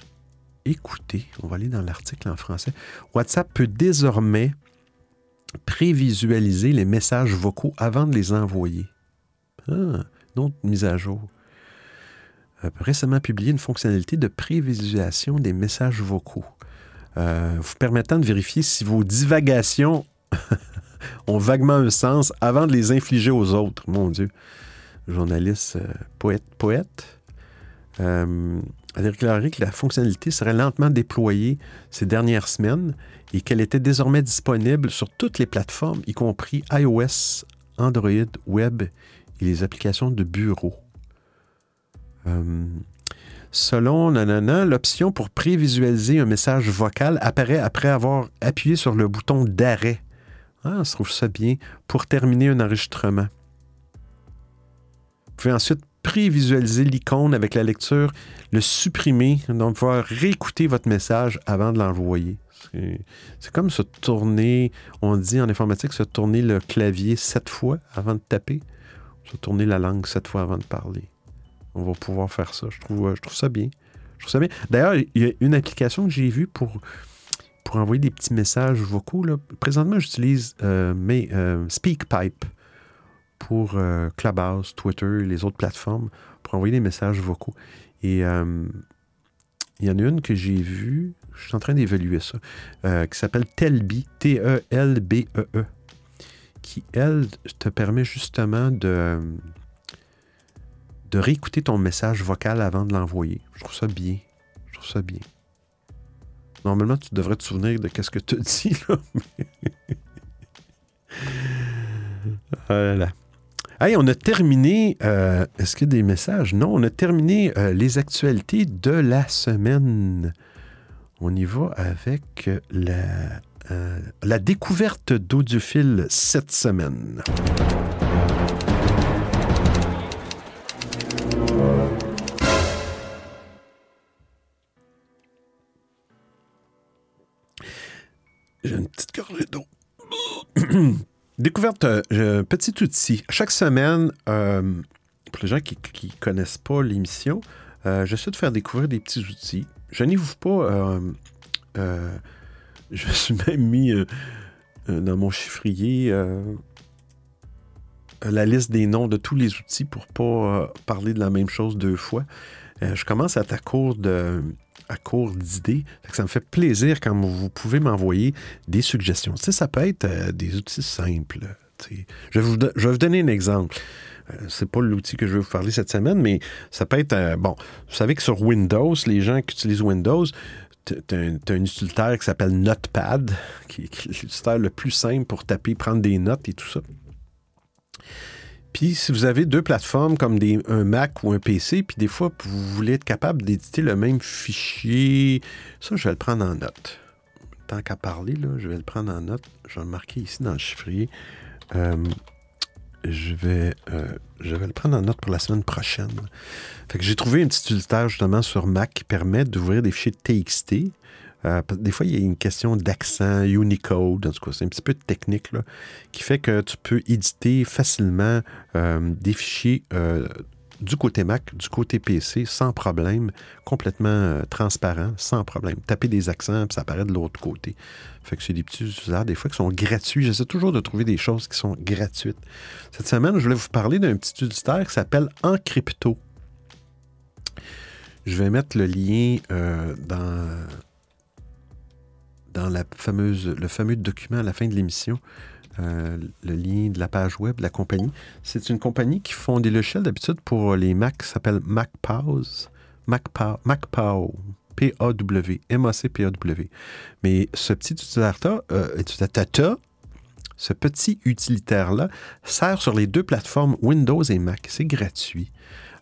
écouter. On va aller dans l'article en français. WhatsApp peut désormais prévisualiser les messages vocaux avant de les envoyer. Ah, autre mise à jour. Euh, récemment publié une fonctionnalité de prévisualisation des messages vocaux, vous permettant de vérifier si vos divagations ont vaguement un sens avant de les infliger aux autres. Mon Dieu. Journaliste, euh, poète, poète. Euh, a déclaré que la fonctionnalité serait lentement déployée ces dernières semaines et qu'elle était désormais disponible sur toutes les plateformes, y compris iOS, Android, Web et les applications de bureau. Euh, selon Nanana, l'option pour prévisualiser un message vocal apparaît après avoir appuyé sur le bouton d'arrêt. Ah, se trouve ça bien. Pour terminer un enregistrement. Vous pouvez ensuite prévisualiser l'icône avec la lecture, le supprimer, donc pouvoir réécouter votre message avant de l'envoyer. C'est- C'est comme se tourner, on dit en informatique, se tourner le clavier sept fois avant de taper, se tourner la langue sept fois avant de parler. On va pouvoir faire ça. Je trouve, je trouve ça bien. Je trouve ça bien. D'ailleurs, il y a une application que j'ai vue pour, pour envoyer des petits messages vocaux. là. Présentement, j'utilise euh, mes, euh, SpeakPipe pour euh, Clubhouse, Twitter, les autres plateformes, pour envoyer des messages vocaux. Et euh, il y en a une que j'ai vue, je suis en train d'évaluer ça, qui s'appelle Telby, T-E-L-B-E-E, qui, elle, te permet justement de, de réécouter ton message vocal avant de l'envoyer. Je trouve ça bien. Je trouve ça bien. Normalement, tu devrais te souvenir de qu'est-ce que tu dit, là. voilà. Hey, on a terminé. euh, Est-ce qu'il y a des messages? Non, on a terminé euh, les actualités de la semaine. On y va avec euh, la, la découverte d'audiophile cette semaine. J'ai une petite gorgée d'eau. Découverte, euh, petit outil. Chaque semaine, euh, pour les gens qui ne connaissent pas l'émission, euh, j'essaie de faire découvrir des petits outils. Je n'y vous pas. je me suis même mis dans mon chiffrier la liste des noms de tous les outils pour pas euh, parler de la même chose deux fois. Je commence à être à court de à court d'idées. Ça me fait plaisir quand vous pouvez m'envoyer des suggestions. Ça peut être euh, des outils simples. Je vais, vous, donner un exemple. Euh, c'est pas l'outil que je vais vous parler cette semaine, mais ça peut être... euh, bon, vous savez que sur Windows, les gens qui utilisent Windows, tu as un, utilitaire qui s'appelle Notepad, qui est l'utilitaire le plus simple pour taper, prendre des notes et tout ça. Puis, si vous avez deux plateformes comme un Mac ou un PC, puis des fois, vous voulez être capable d'éditer le même fichier, ça, je vais le prendre en note. Tant qu'à parler, là, je vais le prendre en note. Je vais le marquer ici dans le chiffrier. Euh, je, vais, euh, je vais le prendre en note pour la semaine prochaine. Fait que j'ai trouvé un petit utilitaire justement sur Mac qui permet d'ouvrir des fichiers TXT. Euh, des fois, il y a une question d'accent, Unicode, en tout cas, c'est un petit peu de technique, là, qui fait que tu peux éditer facilement euh, des fichiers euh, du côté Mac, du côté PC, sans problème, complètement transparent, sans problème. Taper des accents, puis ça apparaît de l'autre côté. Fait que c'est des petits utilitaires, des fois, qui sont gratuits. J'essaie toujours de trouver des choses qui sont gratuites. Cette semaine, je voulais vous parler d'un petit utilitaire qui s'appelle Encrypto. Je vais mettre le lien dans, dans fameuse, le fameux document à la fin de l'émission, euh, le lien de la page web de la compagnie. C'est une compagnie qui font des logiciels d'habitude pour les Mac, qui s'appelle MacPause. MacPow, MacPow, P-A-W, M-A-C-P-A-W. Mais ce petit utilitaire-là, euh, ce petit utilitaire-là sert sur les deux plateformes Windows et Mac. C'est gratuit.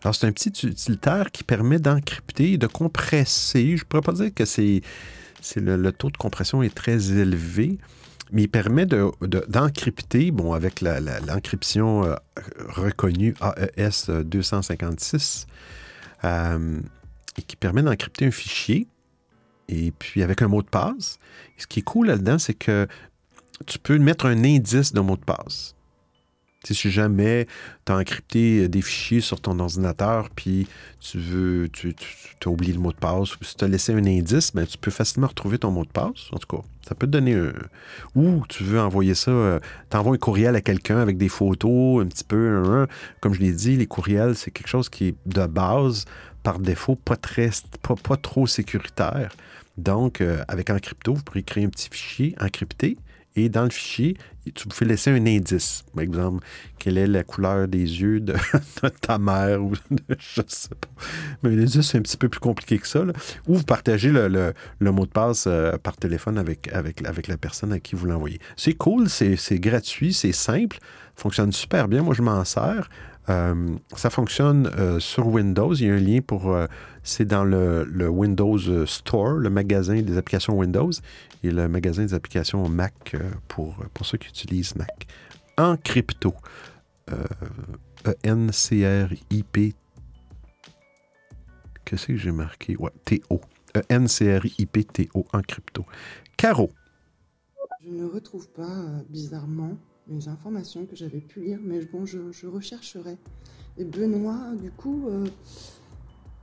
Alors, c'est un petit utilitaire qui permet d'encrypter, de compresser. Je ne pourrais pas dire que c'est, c'est le, taux de compression est très élevé, mais il permet de- de- d'encrypter, bon, avec l'encryption euh, reconnue AES 256, euh, et qui permet d'encrypter un fichier et puis avec un mot de passe. ce qui est cool là-dedans, c'est que tu peux mettre un indice de mot de passe. Si jamais tu as encrypté des fichiers sur ton ordinateur, puis tu veux, tu, as oublié le mot de passe, ou si tu as laissé un indice, ben, tu peux facilement retrouver ton mot de passe. En tout cas, ça peut te donner un. Ou tu veux envoyer ça, euh, tu envoies un courriel à quelqu'un avec des photos, un petit peu. comme je l'ai dit, les courriels, c'est quelque chose qui est de base, par défaut, pas, très, pas, pas trop sécuritaire. Donc, euh, avec Encrypto, vous pourrez créer un petit fichier encrypté et dans le fichier, tu pouvez laisser un indice. Par exemple, quelle est la couleur des yeux de, ta mère ou de, je sais pas. Mais l'indice, c'est un petit peu plus compliqué que ça. Ou vous partagez le, mot de passe euh, par téléphone avec, avec, avec la personne à qui vous l'envoyez. C'est cool, c'est gratuit, c'est simple, fonctionne super bien. Moi, je m'en sers. Euh, ça fonctionne euh, sur Windows. Il y a un lien pour. C'est dans le, Windows Store, le magasin des applications Windows, et le magasin des applications Mac pour, pour ceux qui utilisent Mac. En crypto. E-N-C-R-I-P. Qu'est-ce que j'ai marqué? Ouais, T-O. E-N-C-R-I-P-T-O en crypto. Caro. Je ne retrouve pas, bizarrement, les informations que j'avais pu lire, mais bon, je, rechercherai. Et Benoît, du coup, euh,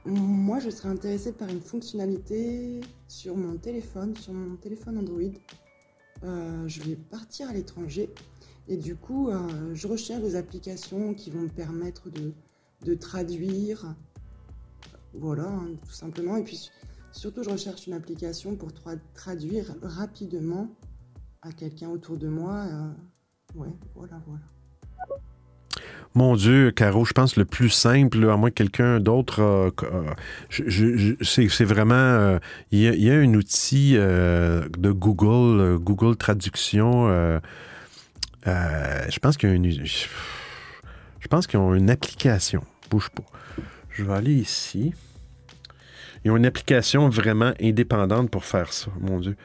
moi, je serais intéressée par une fonctionnalité sur mon téléphone, sur mon téléphone Android. Euh, je vais partir à l'étranger et du coup, euh, je recherche des applications qui vont me permettre de, traduire. Voilà, hein, tout simplement. Et puis, surtout, je recherche une application pour traduire rapidement à quelqu'un autour de moi Ouais, voilà, voilà. Mon Dieu, Caro, je pense le plus simple, à moins que quelqu'un d'autre. c'est vraiment. Euh, il y, a un outil euh, de Google, euh, Google Traduction. je pense qu'il y a une. Je pense qu'ils ont une application. Bouge pas. Je vais aller ici. Ils ont une application vraiment indépendante pour faire ça, mon Dieu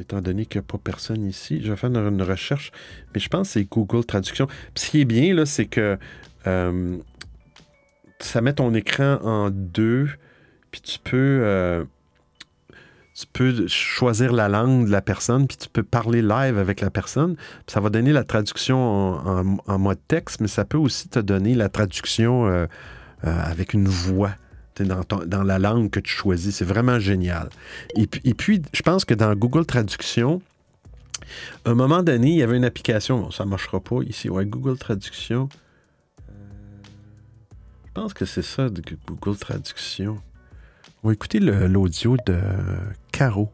étant donné qu'il n'y a pas personne ici, je vais faire une, recherche, mais je pense que c'est Google Traduction. ce qui est bien, là, c'est que euh, ça met ton écran en deux, puis tu peux, euh, tu peux choisir la langue de la personne, puis tu peux parler live avec la personne. ça va donner la traduction en, mode texte, mais ça peut aussi te donner la traduction euh, avec une voix dans, la langue que tu choisis. C'est vraiment génial. Et, puis, je pense que dans Google Traduction, à un moment donné, il y avait une application, ça ne marchera pas ici, ouais, Google Traduction. Euh, je pense que c'est ça, de Google Traduction. On va écouter l'audio de Caro.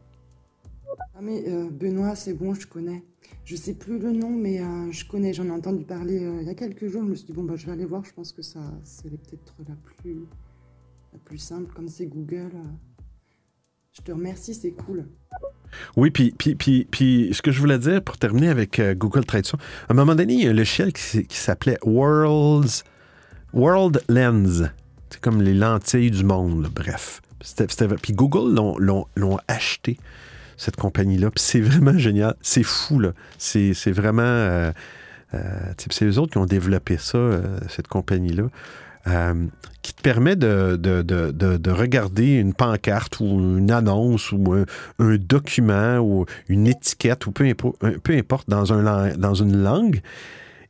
Ah mais euh, Benoît, c'est bon, je connais. Je sais plus le nom, mais euh, je connais, j'en ai entendu parler il y a quelques jours. Je me suis dit, bon, bah, je vais aller voir, je pense que ça, c'est peut-être la plus plus simple, comme c'est Google. Euh, je te remercie, c'est cool. Oui, puis, puis, puis, ce que je voulais dire pour terminer avec euh, Google Traduction, à un moment donné, il y a un logiciel qui, s'appelait Worlds, World Lens. C'est comme les lentilles du monde, bref. puis Google l'ont acheté, cette compagnie-là. Puis c'est vraiment génial. C'est fou, là. C'est vraiment. Euh, c'est eux autres qui ont développé ça, cette compagnie-là. Euh, qui te permet de, de, regarder une pancarte ou une annonce ou un, document ou une étiquette ou peu, importe dans, un, dans une langue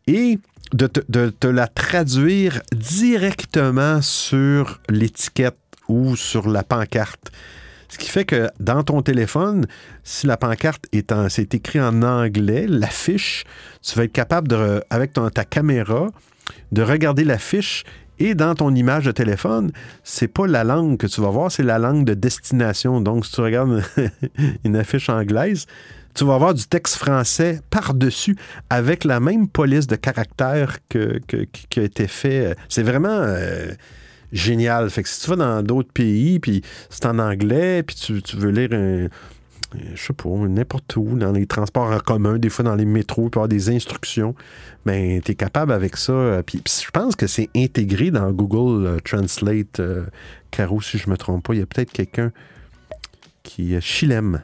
et de te, la traduire directement sur l'étiquette ou sur la pancarte. Ce qui fait que dans ton téléphone, si la pancarte est en, c'est écrit en anglais, l'affiche, tu vas être capable de, avec ta caméra, de regarder l'affiche et dans ton image de téléphone, c'est pas la langue que tu vas voir, c'est la langue de destination. Donc, si tu regardes une affiche anglaise, tu vas avoir du texte français par-dessus avec la même police de caractère que, qui a été fait. C'est vraiment euh, génial. Fait que si tu vas dans d'autres pays, puis c'est en anglais, puis tu, tu veux lire un je sais pas, n'importe où, dans les transports en commun, des fois dans les métros, tu avoir des instructions, mais ben, tu es capable avec ça. Euh, puis, je pense que c'est intégré dans Google euh, Translate, euh, Caro, si je me trompe pas. Il y a peut-être quelqu'un qui Chilem.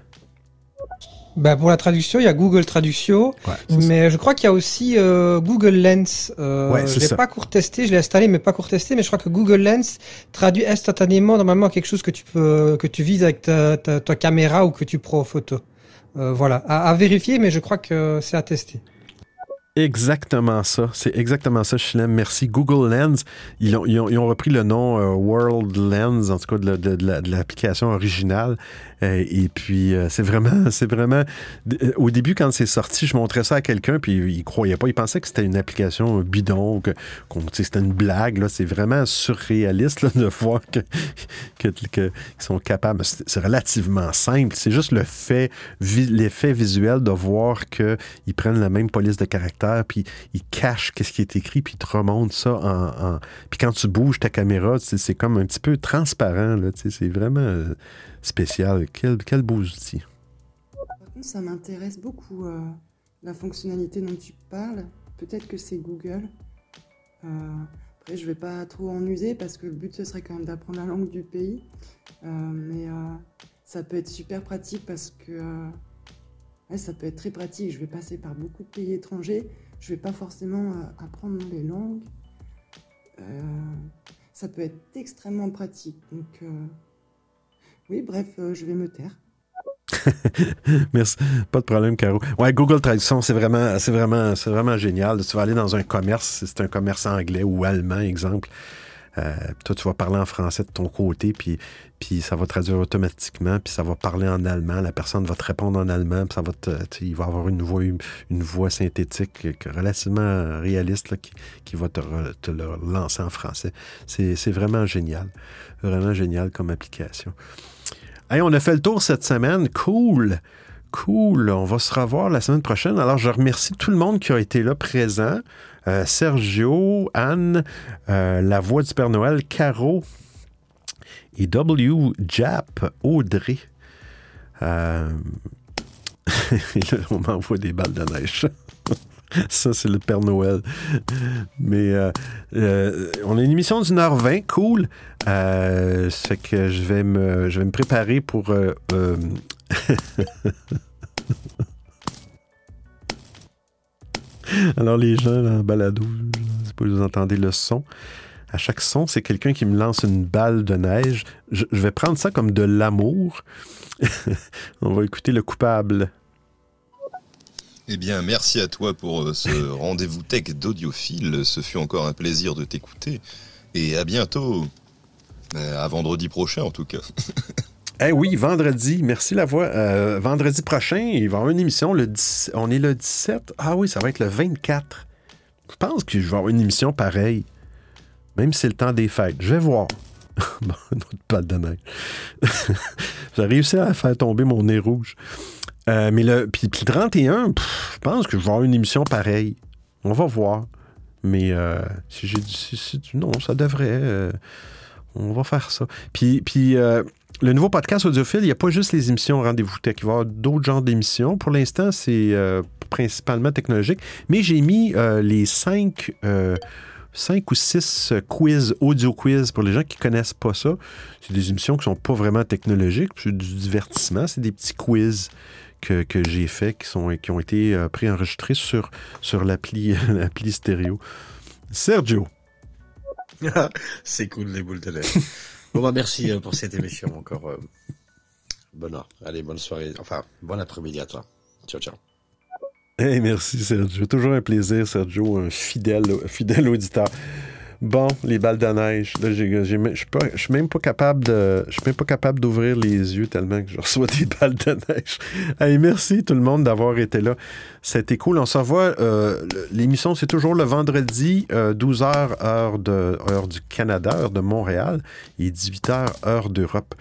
Bah pour la traduction, il y a Google Traduction, Ouais, ça. mais je crois qu'il y a aussi euh, Google Lens. Euh, Ouais, je l'ai pas court testé, je l'ai installé mais pas court testé, mais je crois que Google Lens traduit instantanément normalement quelque chose que tu peux que tu vises avec ta, ta, ta caméra ou que tu prends en photo. Euh, voilà, à, à vérifier, mais je crois que c'est à tester. Exactement ça. C'est exactement ça, Chilem. Merci. Google Lens, ils ont, repris le nom euh, World Lens, en tout cas de, de- de la- de l'application originale. Euh, et puis, euh, c'est vraiment, c'est vraiment. Au début, quand c'est sorti, je montrais ça à quelqu'un, puis il croyait pas. Il pensait que c'était une application bidon, que, sais, c'était une blague. Là. C'est vraiment surréaliste de voir que, que, que- sont capables. C'est, relativement simple. C'est juste le fait, l'effet visuel de voir qu'ils prennent la même police de caractère, puis ils cachent qu'est-ce qui est écrit, puis ils te remontent ça en. Puis quand tu bouges ta caméra, c'est, comme un petit peu transparent. Là, c'est vraiment euh, spécial. Quel, quel beau outil. Par contre, ça m'intéresse beaucoup, euh, la fonctionnalité dont tu parles. Peut-être que c'est Google. Euh, après, je vais pas trop en user parce que le but, ce serait quand même d'apprendre la langue du pays. Mais ça peut être super pratique parce que ça peut être très pratique. Je vais passer par beaucoup de pays étrangers. Je vais pas forcément euh, apprendre les langues. Euh, ça peut être extrêmement pratique. Donc, euh, oui, bref, je vais me taire. Merci. Pas de problème, Caro. Ouais, Google Traduction, c'est vraiment, c'est vraiment, c'est vraiment génial. Tu vas aller dans un commerce, c'est un commerce anglais ou allemand, exemple. Euh, toi, tu vas parler en français de ton côté, puis, ça va traduire automatiquement, puis ça va parler en allemand. La personne va te répondre en allemand, puis ça va te, il va avoir une voix, une, voix synthétique relativement réaliste qui, va te, te le lancer en français. C'est, c'est vraiment génial. Vraiment génial comme application. Hey, on a fait le tour cette semaine. Cool. Cool. On va se revoir la semaine prochaine. Alors, je remercie tout le monde qui a été là présent. Euh, Sergio, Anne, euh, la voix du Père Noël, Caro et W. Jap, Audrey. Euh, on m'envoie des balles de neige. Ça, c'est le Père Noël. Mais on a une émission d'une heure 20, cool. C'est que je vais me, je vais me préparer pour. Alors, les gens là, en balado, pas vous entendez le son. À chaque son, c'est quelqu'un qui me lance une balle de neige. Je, je vais prendre ça comme de l'amour. on va écouter le coupable. Eh bien, merci à toi pour euh, ce rendez-vous tech d'audiophile. Ce fut encore un plaisir de t'écouter. Et à bientôt. Euh, à vendredi prochain, en tout cas. Eh oui, vendredi, merci la voix. Euh, vendredi prochain, il va y avoir une émission. Le 10 on est le 17. Ah oui, ça va être le 24. Je pense que je vais avoir une émission pareille. Même si c'est le temps des fêtes. Je vais voir. bon, autre balle de neige. J'ai réussi à faire tomber mon nez rouge. Euh, mais le, puis, puis le 31, pff, je pense que je vais avoir une émission pareille. On va voir. Mais euh, si j'ai dit. si- si- non, ça devrait. on va faire ça. Puis, puis le nouveau podcast audiophile, il n'y a pas juste les émissions Rendez-vous Tech. Il va y avoir d'autres genres d'émissions. Pour l'instant, c'est euh, principalement technologique. Mais j'ai mis euh, les cinq, euh, cinq ou six quiz, audio quiz pour les gens qui ne connaissent pas ça. C'est des émissions qui ne sont pas vraiment technologiques. C'est du divertissement. C'est des petits quiz que, j'ai faits qui, qui ont été préenregistrés sur, sur l'appli, l'appli stéréo. Sergio. C'est cool, les boules de neige. Bon, bah, merci euh, pour cette émission encore. euh, Bonne heure. Allez, bonne soirée. Enfin, bon après-midi à toi. Ciao, ciao. Hey, merci Sergio. Toujours un plaisir, Sergio, un fidèle auditeur. Bon, les balles de neige. Là, je suis suis même pas capable de, je suis même pas capable d'ouvrir les yeux tellement que je reçois des balles de neige. Hey, merci tout le monde d'avoir été là. C'était cool. On se revoit. euh, L'émission, c'est toujours le vendredi, 12h, heure, de, heure du Canada, heure de Montréal, et 18h, heure d'Europe.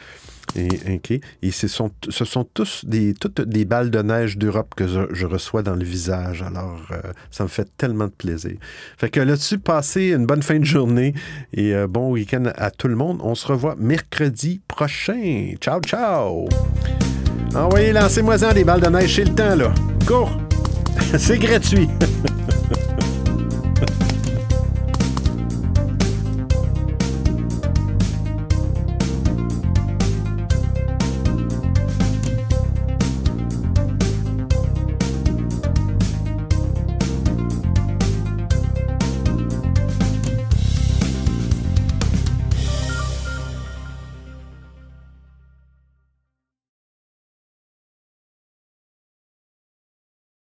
Et, ce sont, ce sont tous des, toutes des balles de neige d'Europe que je, reçois dans le visage. Alors, euh, ça me fait tellement de plaisir. Fait que là-dessus, passez une bonne fin de journée et euh, bon week-end à tout le monde. On se revoit mercredi prochain. Ciao, ciao! Envoyez, lancez-moi-en des balles de neige, c'est le temps, là. Cours! c'est gratuit!